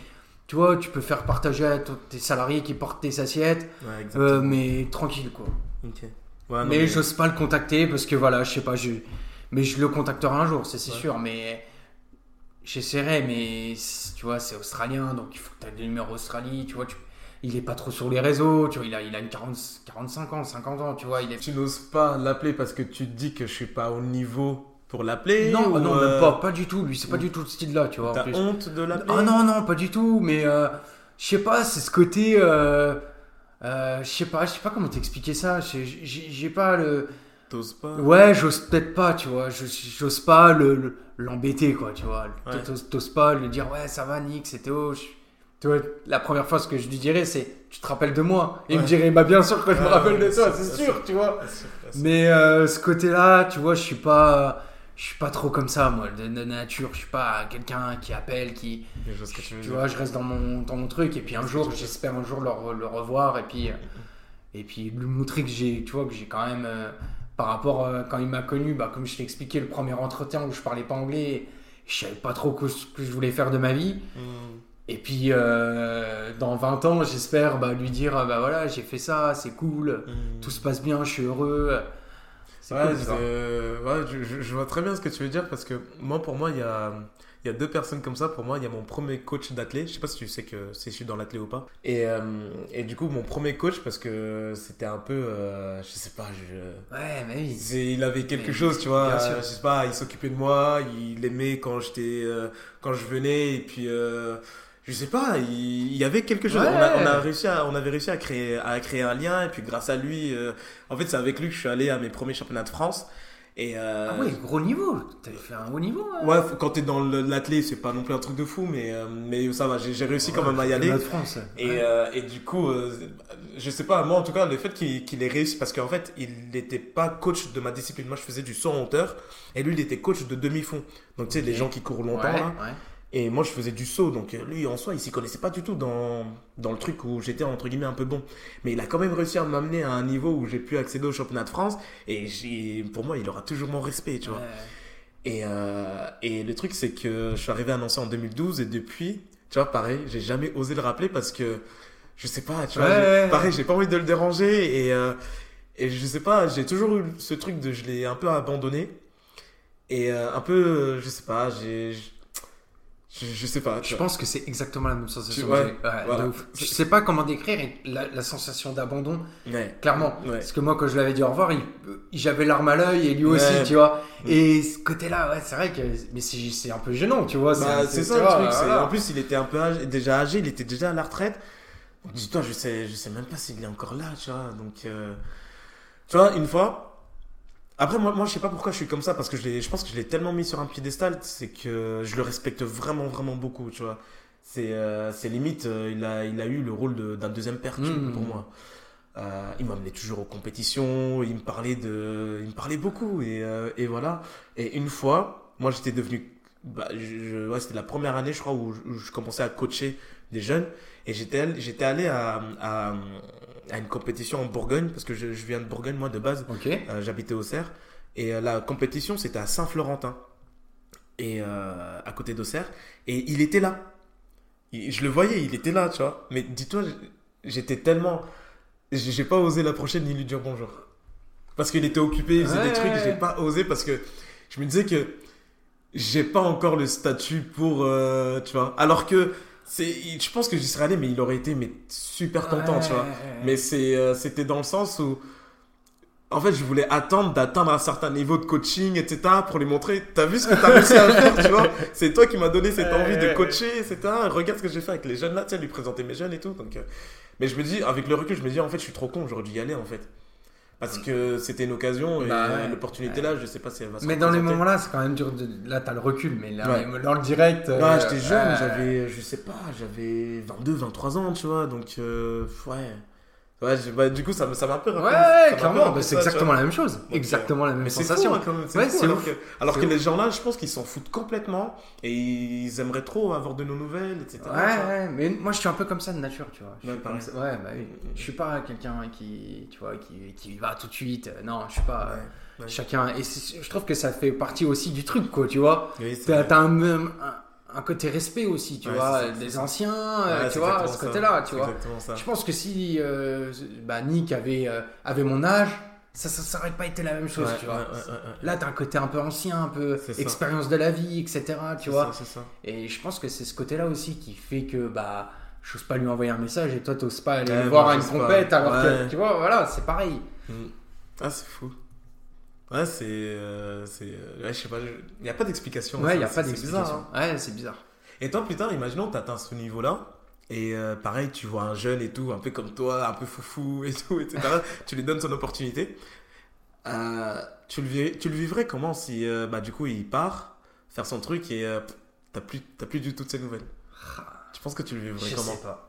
tu vois tu peux faire partager à tes salariés qui portent tes assiettes euh, mais tranquille quoi. Mais, j'ose pas le contacter parce que voilà je sais pas je mais je le contacterai un jour c'est sûr mais j'essaierai mais tu vois c'est australien donc il faut que tu aies le numéro Australie tu vois tu il est pas trop sur les réseaux, tu vois, il a, il a une 40, 45 ans, 50 ans, tu vois. Il est... Tu n'oses pas l'appeler parce que tu te dis que je suis pas au niveau pour l'appeler Non, non, même euh, pas, pas du tout, lui, c'est pas du tout ce style-là, tu vois. T'as honte de l'appeler Ah non, non, pas du tout, mais euh, je sais pas, c'est ce côté. Euh, je sais pas, je sais pas comment t'expliquer ça, j'ai pas le. T'oses pas Ouais, j'ose peut-être pas, tu vois, j'ose pas l'embêter, quoi, tu vois. T'oses pas lui dire, ouais, ça va, Nick, c'était haut, tu vois, la première fois, ce que je lui dirais, c'est Tu te rappelles de moi? Et il me dirait Bah, bien sûr que je me rappelle de toi, c'est sûr, tu vois. Mais euh, ce côté-là, tu vois, je suis pas. Je suis pas trop comme ça, moi, de, nature. Je suis pas quelqu'un qui appelle, qui. tu, vois, je reste dans mon, dans mon truc. Et puis un jour, j'espère un jour le, le, revoir. Et puis, et puis lui montrer que j'ai, tu vois, que j'ai quand même. Euh, par rapport euh, quand il m'a connu, bah, comme je t'ai expliqué le premier entretien où je parlais pas anglais, je savais pas trop ce que je voulais faire de ma vie. Hmm. Et puis, euh, dans 20 ans, j'espère bah, lui dire bah voilà, j'ai fait ça, c'est cool, mmh. tout se passe bien, je suis heureux. Ouais, ouais je, je, vois très bien ce que tu veux dire parce que moi, pour moi, il y a, y a deux personnes comme ça. Pour moi, il y a mon premier coach d'athlète. Je sais pas si tu sais que si je suis dans l'athlète ou pas. Et, euh, et, du coup, mon premier coach, parce que c'était un peu. Euh, je sais pas. Je... Ouais, mais oui. Il avait quelque chose, tu vois. Je sais pas, il s'occupait de moi. Il aimait quand, j'étais, quand je venais. Et puis je sais pas, il, y avait quelque chose. On, a, réussi à, on avait réussi à créer, à créer un lien et puis grâce à lui, euh, en fait c'est avec lui que je suis allé à mes premiers championnats de France. Et euh, ah oui, gros niveau. T'avais fait un haut niveau. Hein. Ouais, quand t'es dans l'athlète, c'est pas non plus un truc de fou, mais, euh, mais ça va, j'ai réussi quand même à y aller. De France. Et, et du coup, je sais pas, moi en tout cas, le fait qu'il ait réussi, parce qu'en fait, il n'était pas coach de ma discipline. Moi, je faisais du saut en hauteur, et lui, il était coach de demi-fond. Donc, tu sais, les gens qui courent longtemps, là. Et moi, je faisais du saut. Donc, lui, en soi, il s'y connaissait pas du tout dans, dans le truc où j'étais, entre guillemets, un peu bon. Mais il a quand même réussi à m'amener à un niveau où j'ai pu accéder au championnat de France. Et pour moi, il aura toujours mon respect, tu vois. Et, euh, et le truc, c'est que je suis arrivé à Nancy en 2012, et depuis, tu vois, pareil, j'ai jamais osé le rappeler parce que je sais pas, tu vois, pareil, j'ai pas envie de le déranger et, euh, et je sais pas, j'ai toujours eu ce truc de je l'ai un peu abandonné et euh, un peu, je sais pas, j'ai. Je, sais pas. Je pense que c'est exactement la même sensation. Ouais, Je sais pas comment décrire la, sensation d'abandon. Clairement. Parce que moi, quand je l'avais dit au revoir, j'avais l'arme à l'œil et lui aussi, tu vois. Mm. Et ce côté-là, ouais, c'est vrai que. Mais c'est un peu gênant, tu vois. Bah, c'est ça le truc. En plus, il était un peu déjà âgé, il était déjà à la retraite. Dis-toi, je sais, je sais même pas s'il est encore là, tu vois. Donc, euh, tu vois, une fois. Après, moi, moi, je sais pas pourquoi je suis comme ça, parce que je, je pense que je l'ai tellement mis sur un piédestal, c'est que je le respecte vraiment, vraiment beaucoup, tu vois. C'est euh, limite, euh, il, a, il a eu le rôle d'un deuxième père mmh. pour moi. Euh, il m'amenait toujours aux compétitions, il me parlait, de, il me parlait beaucoup, et, et voilà. Et une fois, moi, j'étais devenu. Bah, je, ouais, c'était la première année, je crois, où je commençais à coacher des jeunes. Et j'étais, j'étais allé à, à, à, une compétition en Bourgogne, parce que je, je viens de Bourgogne, moi, de base. Euh, j'habitais au Cerf. Et euh, la compétition, c'était à Saint-Florentin, et euh, à côté d'Auxerre. Et il était là. je le voyais, il était là, tu vois. Mais dis-toi, j'étais tellement. J'ai pas osé l'approcher ni lui dire bonjour. Parce qu'il était occupé, il faisait des trucs, j'ai pas osé parce que je me disais que j'ai pas encore le statut pour. tu vois. Alors que je pense que j'y serais allé mais il aurait été mais super content tu vois. Mais c'est euh, c'était dans le sens où en fait je voulais attendre d'atteindre un certain niveau de coaching etc pour lui montrer t'as vu ce que t'as réussi à faire tu vois? C'est toi qui m'as donné cette envie de coacher etc regarde ce que j'ai fait avec les jeunes là tu sais lui présenter mes jeunes et tout donc euh, mais je me dis avec le recul je me dis en fait je suis trop con j'aurais dû y aller en fait parce que c'était une occasion et bah l'opportunité là, je sais pas si elle va se Mais dans les moments-là, c'est quand même dur. De... Là, t'as le recul, mais là, dans le direct. Euh, j'étais jeune, j'avais, je sais pas, j'avais 22, 23 ans, tu vois, donc euh, ouais. Ouais, bah, du coup, ça m'a un peu rappelé. Ouais, clairement, bah, c'est exactement la même chose. exactement la même sensation. Fou, hein, ouais, alors, que, alors que les gens là, je pense qu'ils s'en foutent complètement et ils aimeraient trop avoir de nos nouvelles, etc. Ouais, ouais, mais moi je suis un peu comme ça de nature, tu vois. Je ouais, suis ouais, bah oui. Je suis pas quelqu'un qui, tu vois, qui, qui va tout de suite. Non, je suis pas. Chacun. Et je trouve que ça fait partie aussi du truc, quoi, tu vois. Oui, T'as un, un un côté respect aussi, tu vois, des anciens, euh, tu vois, ce côté-là, tu vois. Je pense que si euh, bah, Nick avait, euh, avait mon âge, ça, ça, aurait pas été la même chose, tu vois. Là, t'as un côté un peu ancien, un peu expérience de la vie, etc., tu vois. Et je pense que c'est ce côté-là aussi qui fait que, bah, j'ose pas lui envoyer un message et toi, t'oses pas aller voir une compète, alors que, tu vois, voilà, c'est pareil. Mm. Ah, c'est fou. Ouais, c'est. Euh, c'est euh, ouais, je sais pas. Il n'y a pas d'explication. Ouais, il n'y a pas d'explication. Hein. Ouais, c'est bizarre. Et toi, plus tard, imaginons, tu atteins ce niveau-là. Et euh, pareil, tu vois un jeune et tout, un peu comme toi, un peu foufou et tout, etc. tu lui donnes son opportunité. tu, le tu le vivrais comment si, bah, du coup, il part faire son truc et t'as plus, plus du tout de ses nouvelles? Tu penses que tu le vivrais comment? sais pas.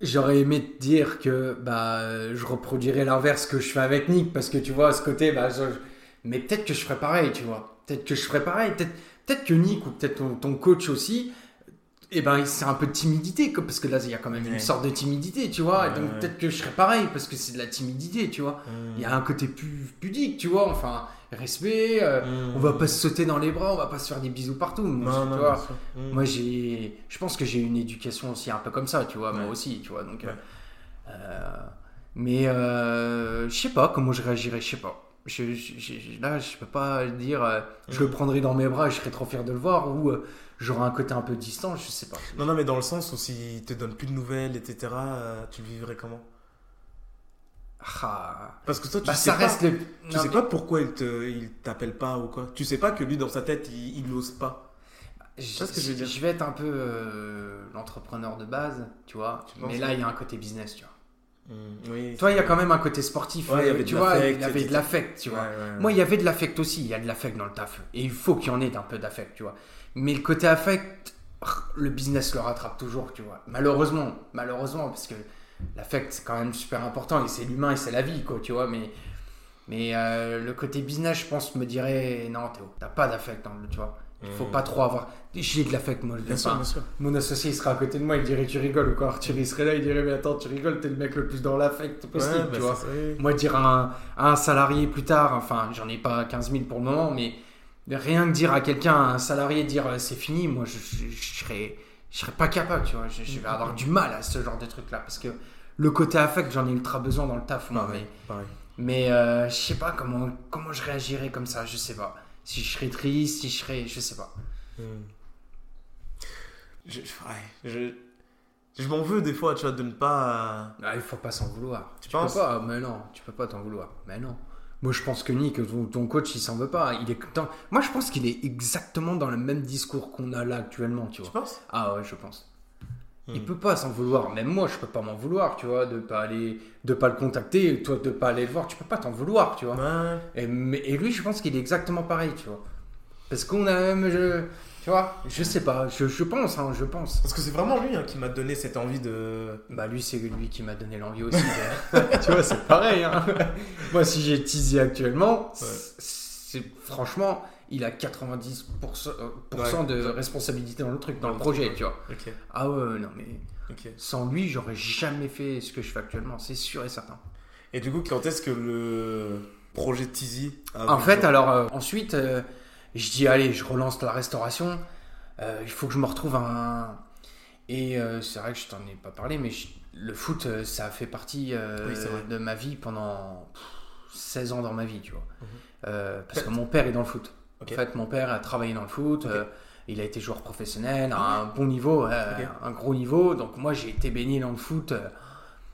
J'aurais aimé te dire que bah, je reproduirais l'inverse que je fais avec Nick, parce que tu vois, à ce côté, bah, mais peut-être que je ferais pareil, tu vois. Peut-être que je ferais pareil. Peut-être peut que Nick ou peut-être ton, coach aussi, et eh ben, c'est un peu de timidité, parce que là, il y a quand même une sorte de timidité, tu vois. donc peut-être que je serais pareil, parce que c'est de la timidité, tu vois. Il y a un côté plus pudique, tu vois. Enfin, respect, euh, on va pas se sauter dans les bras, on va pas se faire des bisous partout. Moi, tu vois, moi j'ai, je pense que j'ai une éducation aussi un peu comme ça, tu vois, moi aussi, tu vois. Donc, euh, euh, mais je sais pas comment je réagirais, je sais pas. Je, là, je peux pas dire, je le prendrai dans mes bras et je serais trop fier de le voir ou j'aurais un côté un peu distant, je sais pas. Non, non, mais dans le sens où s'il te donne plus de nouvelles, etc., tu le vivrais comment? Ah. Parce que toi, tu bah, sais, pas, tu sais pas pourquoi il te, il t'appelle pas ou quoi? Tu sais pas que lui, dans sa tête, il, n'ose pas. Je, que je, vais je, vais être un peu euh, l'entrepreneur de base, tu vois. mais là, il y a un côté business, tu vois. Mmh, oui, Toi, il y a quand même un côté sportif. il y avait tu vois, il y avait de l'affect, tu vois. Moi, il y avait de l'affect aussi. Il y a de l'affect dans le taf. Et il faut qu'il y en ait un peu d'affect, tu vois. Mais le côté affect, le business le rattrape toujours, tu vois. Malheureusement, malheureusement, parce que l'affect c'est quand même super important et c'est l'humain et c'est la vie, quoi, tu vois. Mais, mais euh, le côté business, je pense, me dirait non, Théo, t'as pas d'affect, tu vois. Il faut hmm. pas trop avoir. J'ai de l'affect, moi. Bien sûr, bien sûr. Mon associé, il sera à côté de moi, il dirait Tu rigoles ou quoi Arthur, il serait là, il dirait Mais attends, tu rigoles, t'es le mec le plus dans l'affect possible, tu bah, vois. Moi, dire à un, salarié plus tard, enfin, j'en ai pas 15 000 pour le moment, mais rien que dire à quelqu'un, un salarié, dire euh, C'est fini, moi, je, je, serais, je serais pas capable, tu vois. Je, vais avoir du mal à ce genre de truc-là, parce que le côté affect, j'en ai ultra besoin dans le taf, moi. mais mais euh, je sais pas comment, comment je réagirais comme ça, je sais pas si je serais triste, si je serais. Je sais pas. Hmm. Je, ouais, je, m'en veux des fois, tu vois, de ne pas. Ah, il faut pas s'en vouloir. Tu, penses peux pas, mais non, tu peux pas t'en vouloir. Mais non. Moi, je pense que Nick, ton, coach, il s'en veut pas. Il est Moi, je pense qu'il est exactement dans le même discours qu'on a là actuellement, tu vois. Tu penses? Ah ouais, je pense. Il hmm. peut pas s'en vouloir. Même moi, je peux pas m'en vouloir, tu vois, de pas aller, de pas le contacter, toi de pas aller le voir. Tu peux pas t'en vouloir, tu vois. Et, et, lui, je pense qu'il est exactement pareil, tu vois. Parce qu'on a même, je, tu vois, je sais pas, je, je pense, hein, je pense. Parce que c'est vraiment lui hein, qui m'a donné cette envie de. Bah lui, c'est lui qui m'a donné l'envie aussi. tu vois, c'est pareil. Hein. moi, si j'ai teasé actuellement, c'est franchement il a 90% euh, de responsabilité dans le truc, dans le projet, tu vois. Ah ouais, non, mais sans lui, j'aurais jamais fait ce que je fais actuellement, c'est sûr et certain. Et du coup, quand est-ce que le projet Tizi En fait, alors, euh, ensuite, euh, je dis, allez, je relance la restauration, il faut que je me retrouve un. Et c'est vrai que je t'en ai pas parlé, mais le foot, ça a fait partie de ma vie pendant 16 ans dans ma vie, tu vois. Mhm. parce que mon père est dans le foot. En fait, mon père a travaillé dans le foot. Euh, il a été joueur professionnel à un bon niveau, euh, un gros niveau. Donc moi, j'ai été baigné dans le foot. Euh,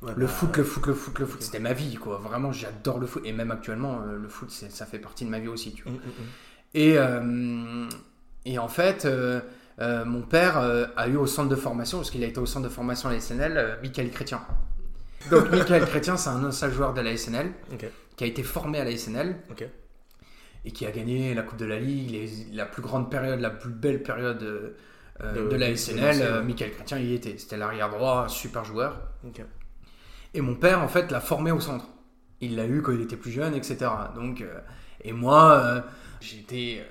le, bah, foot le foot, le foot, le foot, c'était ma vie, quoi. Vraiment, j'adore le foot. Et même actuellement, le foot, ça fait partie de ma vie aussi, tu vois. Mm, mm, mm. Et, et en fait, mon père a eu au centre de formation, parce qu'il a été au centre de formation à la SNL, Michael Chrétien. Donc Michael Chrétien, c'est un ancien joueur de la SNL, qui a été formé à la SNL et qui a gagné la Coupe de la Ligue, la plus grande période, la plus belle période euh, de, la SNL. Euh, Michael Chrétien y était. C'était l'arrière droit, super joueur. Et mon père, en fait, l'a formé au centre. Il l'a eu quand il était plus jeune, etc. Donc, euh, et moi, j'étais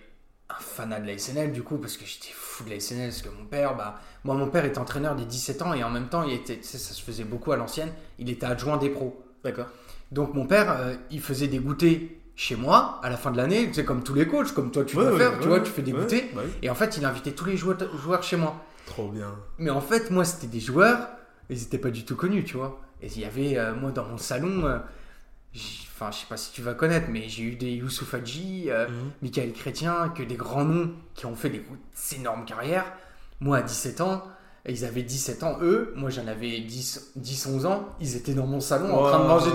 un fanat de la SNL du coup, parce que j'étais fou de la SNL, parce que mon père, bah, moi, mon père était entraîneur des 17 ans et en même temps, il était, ça se faisait beaucoup à l'ancienne, il était adjoint des pros. D'accord. Donc mon père, il faisait des goûters chez moi à la fin de l'année, c'est comme tous les coachs, comme toi tu dois faire, tu vois, tu fais des goûters. Et en fait, il invitait tous les joueurs, joueurs chez moi. Trop bien. Mais en fait, moi, c'était des joueurs, ils n'étaient pas du tout connus, tu vois. Et il y avait, euh, moi, dans mon salon, euh, enfin, je sais pas si tu vas connaître, mais j'ai eu des Youssouf Hadji, euh, mhm. Michael Chrétien, que des grands noms qui ont fait des énormes carrières. Moi, à 17 ans, ils avaient 17 ans, eux. Moi, j'en avais 10, 10, 11 ans. Ils étaient dans mon salon en train de manger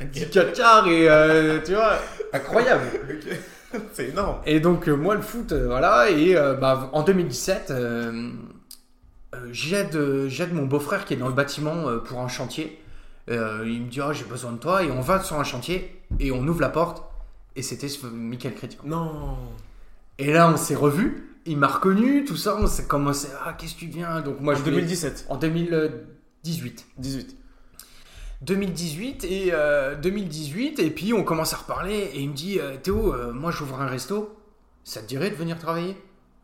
du, du et euh, tu vois, incroyable. C'est énorme. Et donc, euh, moi, le foot, euh, voilà. Et bah, en 2017, j'aide mon beau-frère qui est dans le bâtiment pour un chantier. Il me dit, oh, j'ai besoin de toi. Et on va sur un chantier et on ouvre la porte. Et c'était Michael Chrétien. Non. Et là, on s'est revus il m'a reconnu, tout ça, on s'est commencé, ah, qu'est-ce que tu viens Donc moi, En 2017 En 2018. 18. 2018 et 2018 euh, et puis on commence à reparler et il me dit euh, Théo euh, moi j'ouvre un resto ça te dirait de venir travailler?